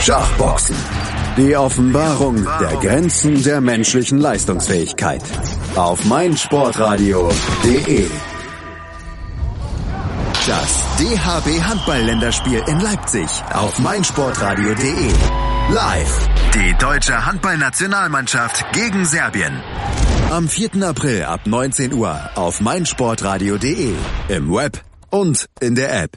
Schachboxen. Die Offenbarung der Grenzen der menschlichen Leistungsfähigkeit. Auf meinsportradio.de. Das DHB Handball-Länderspiel in Leipzig auf meinsportradio.de. Live. Die deutsche Handballnationalmannschaft gegen Serbien. Am 4. April ab 19 Uhr auf meinsportradio.de. Im Web und in der App.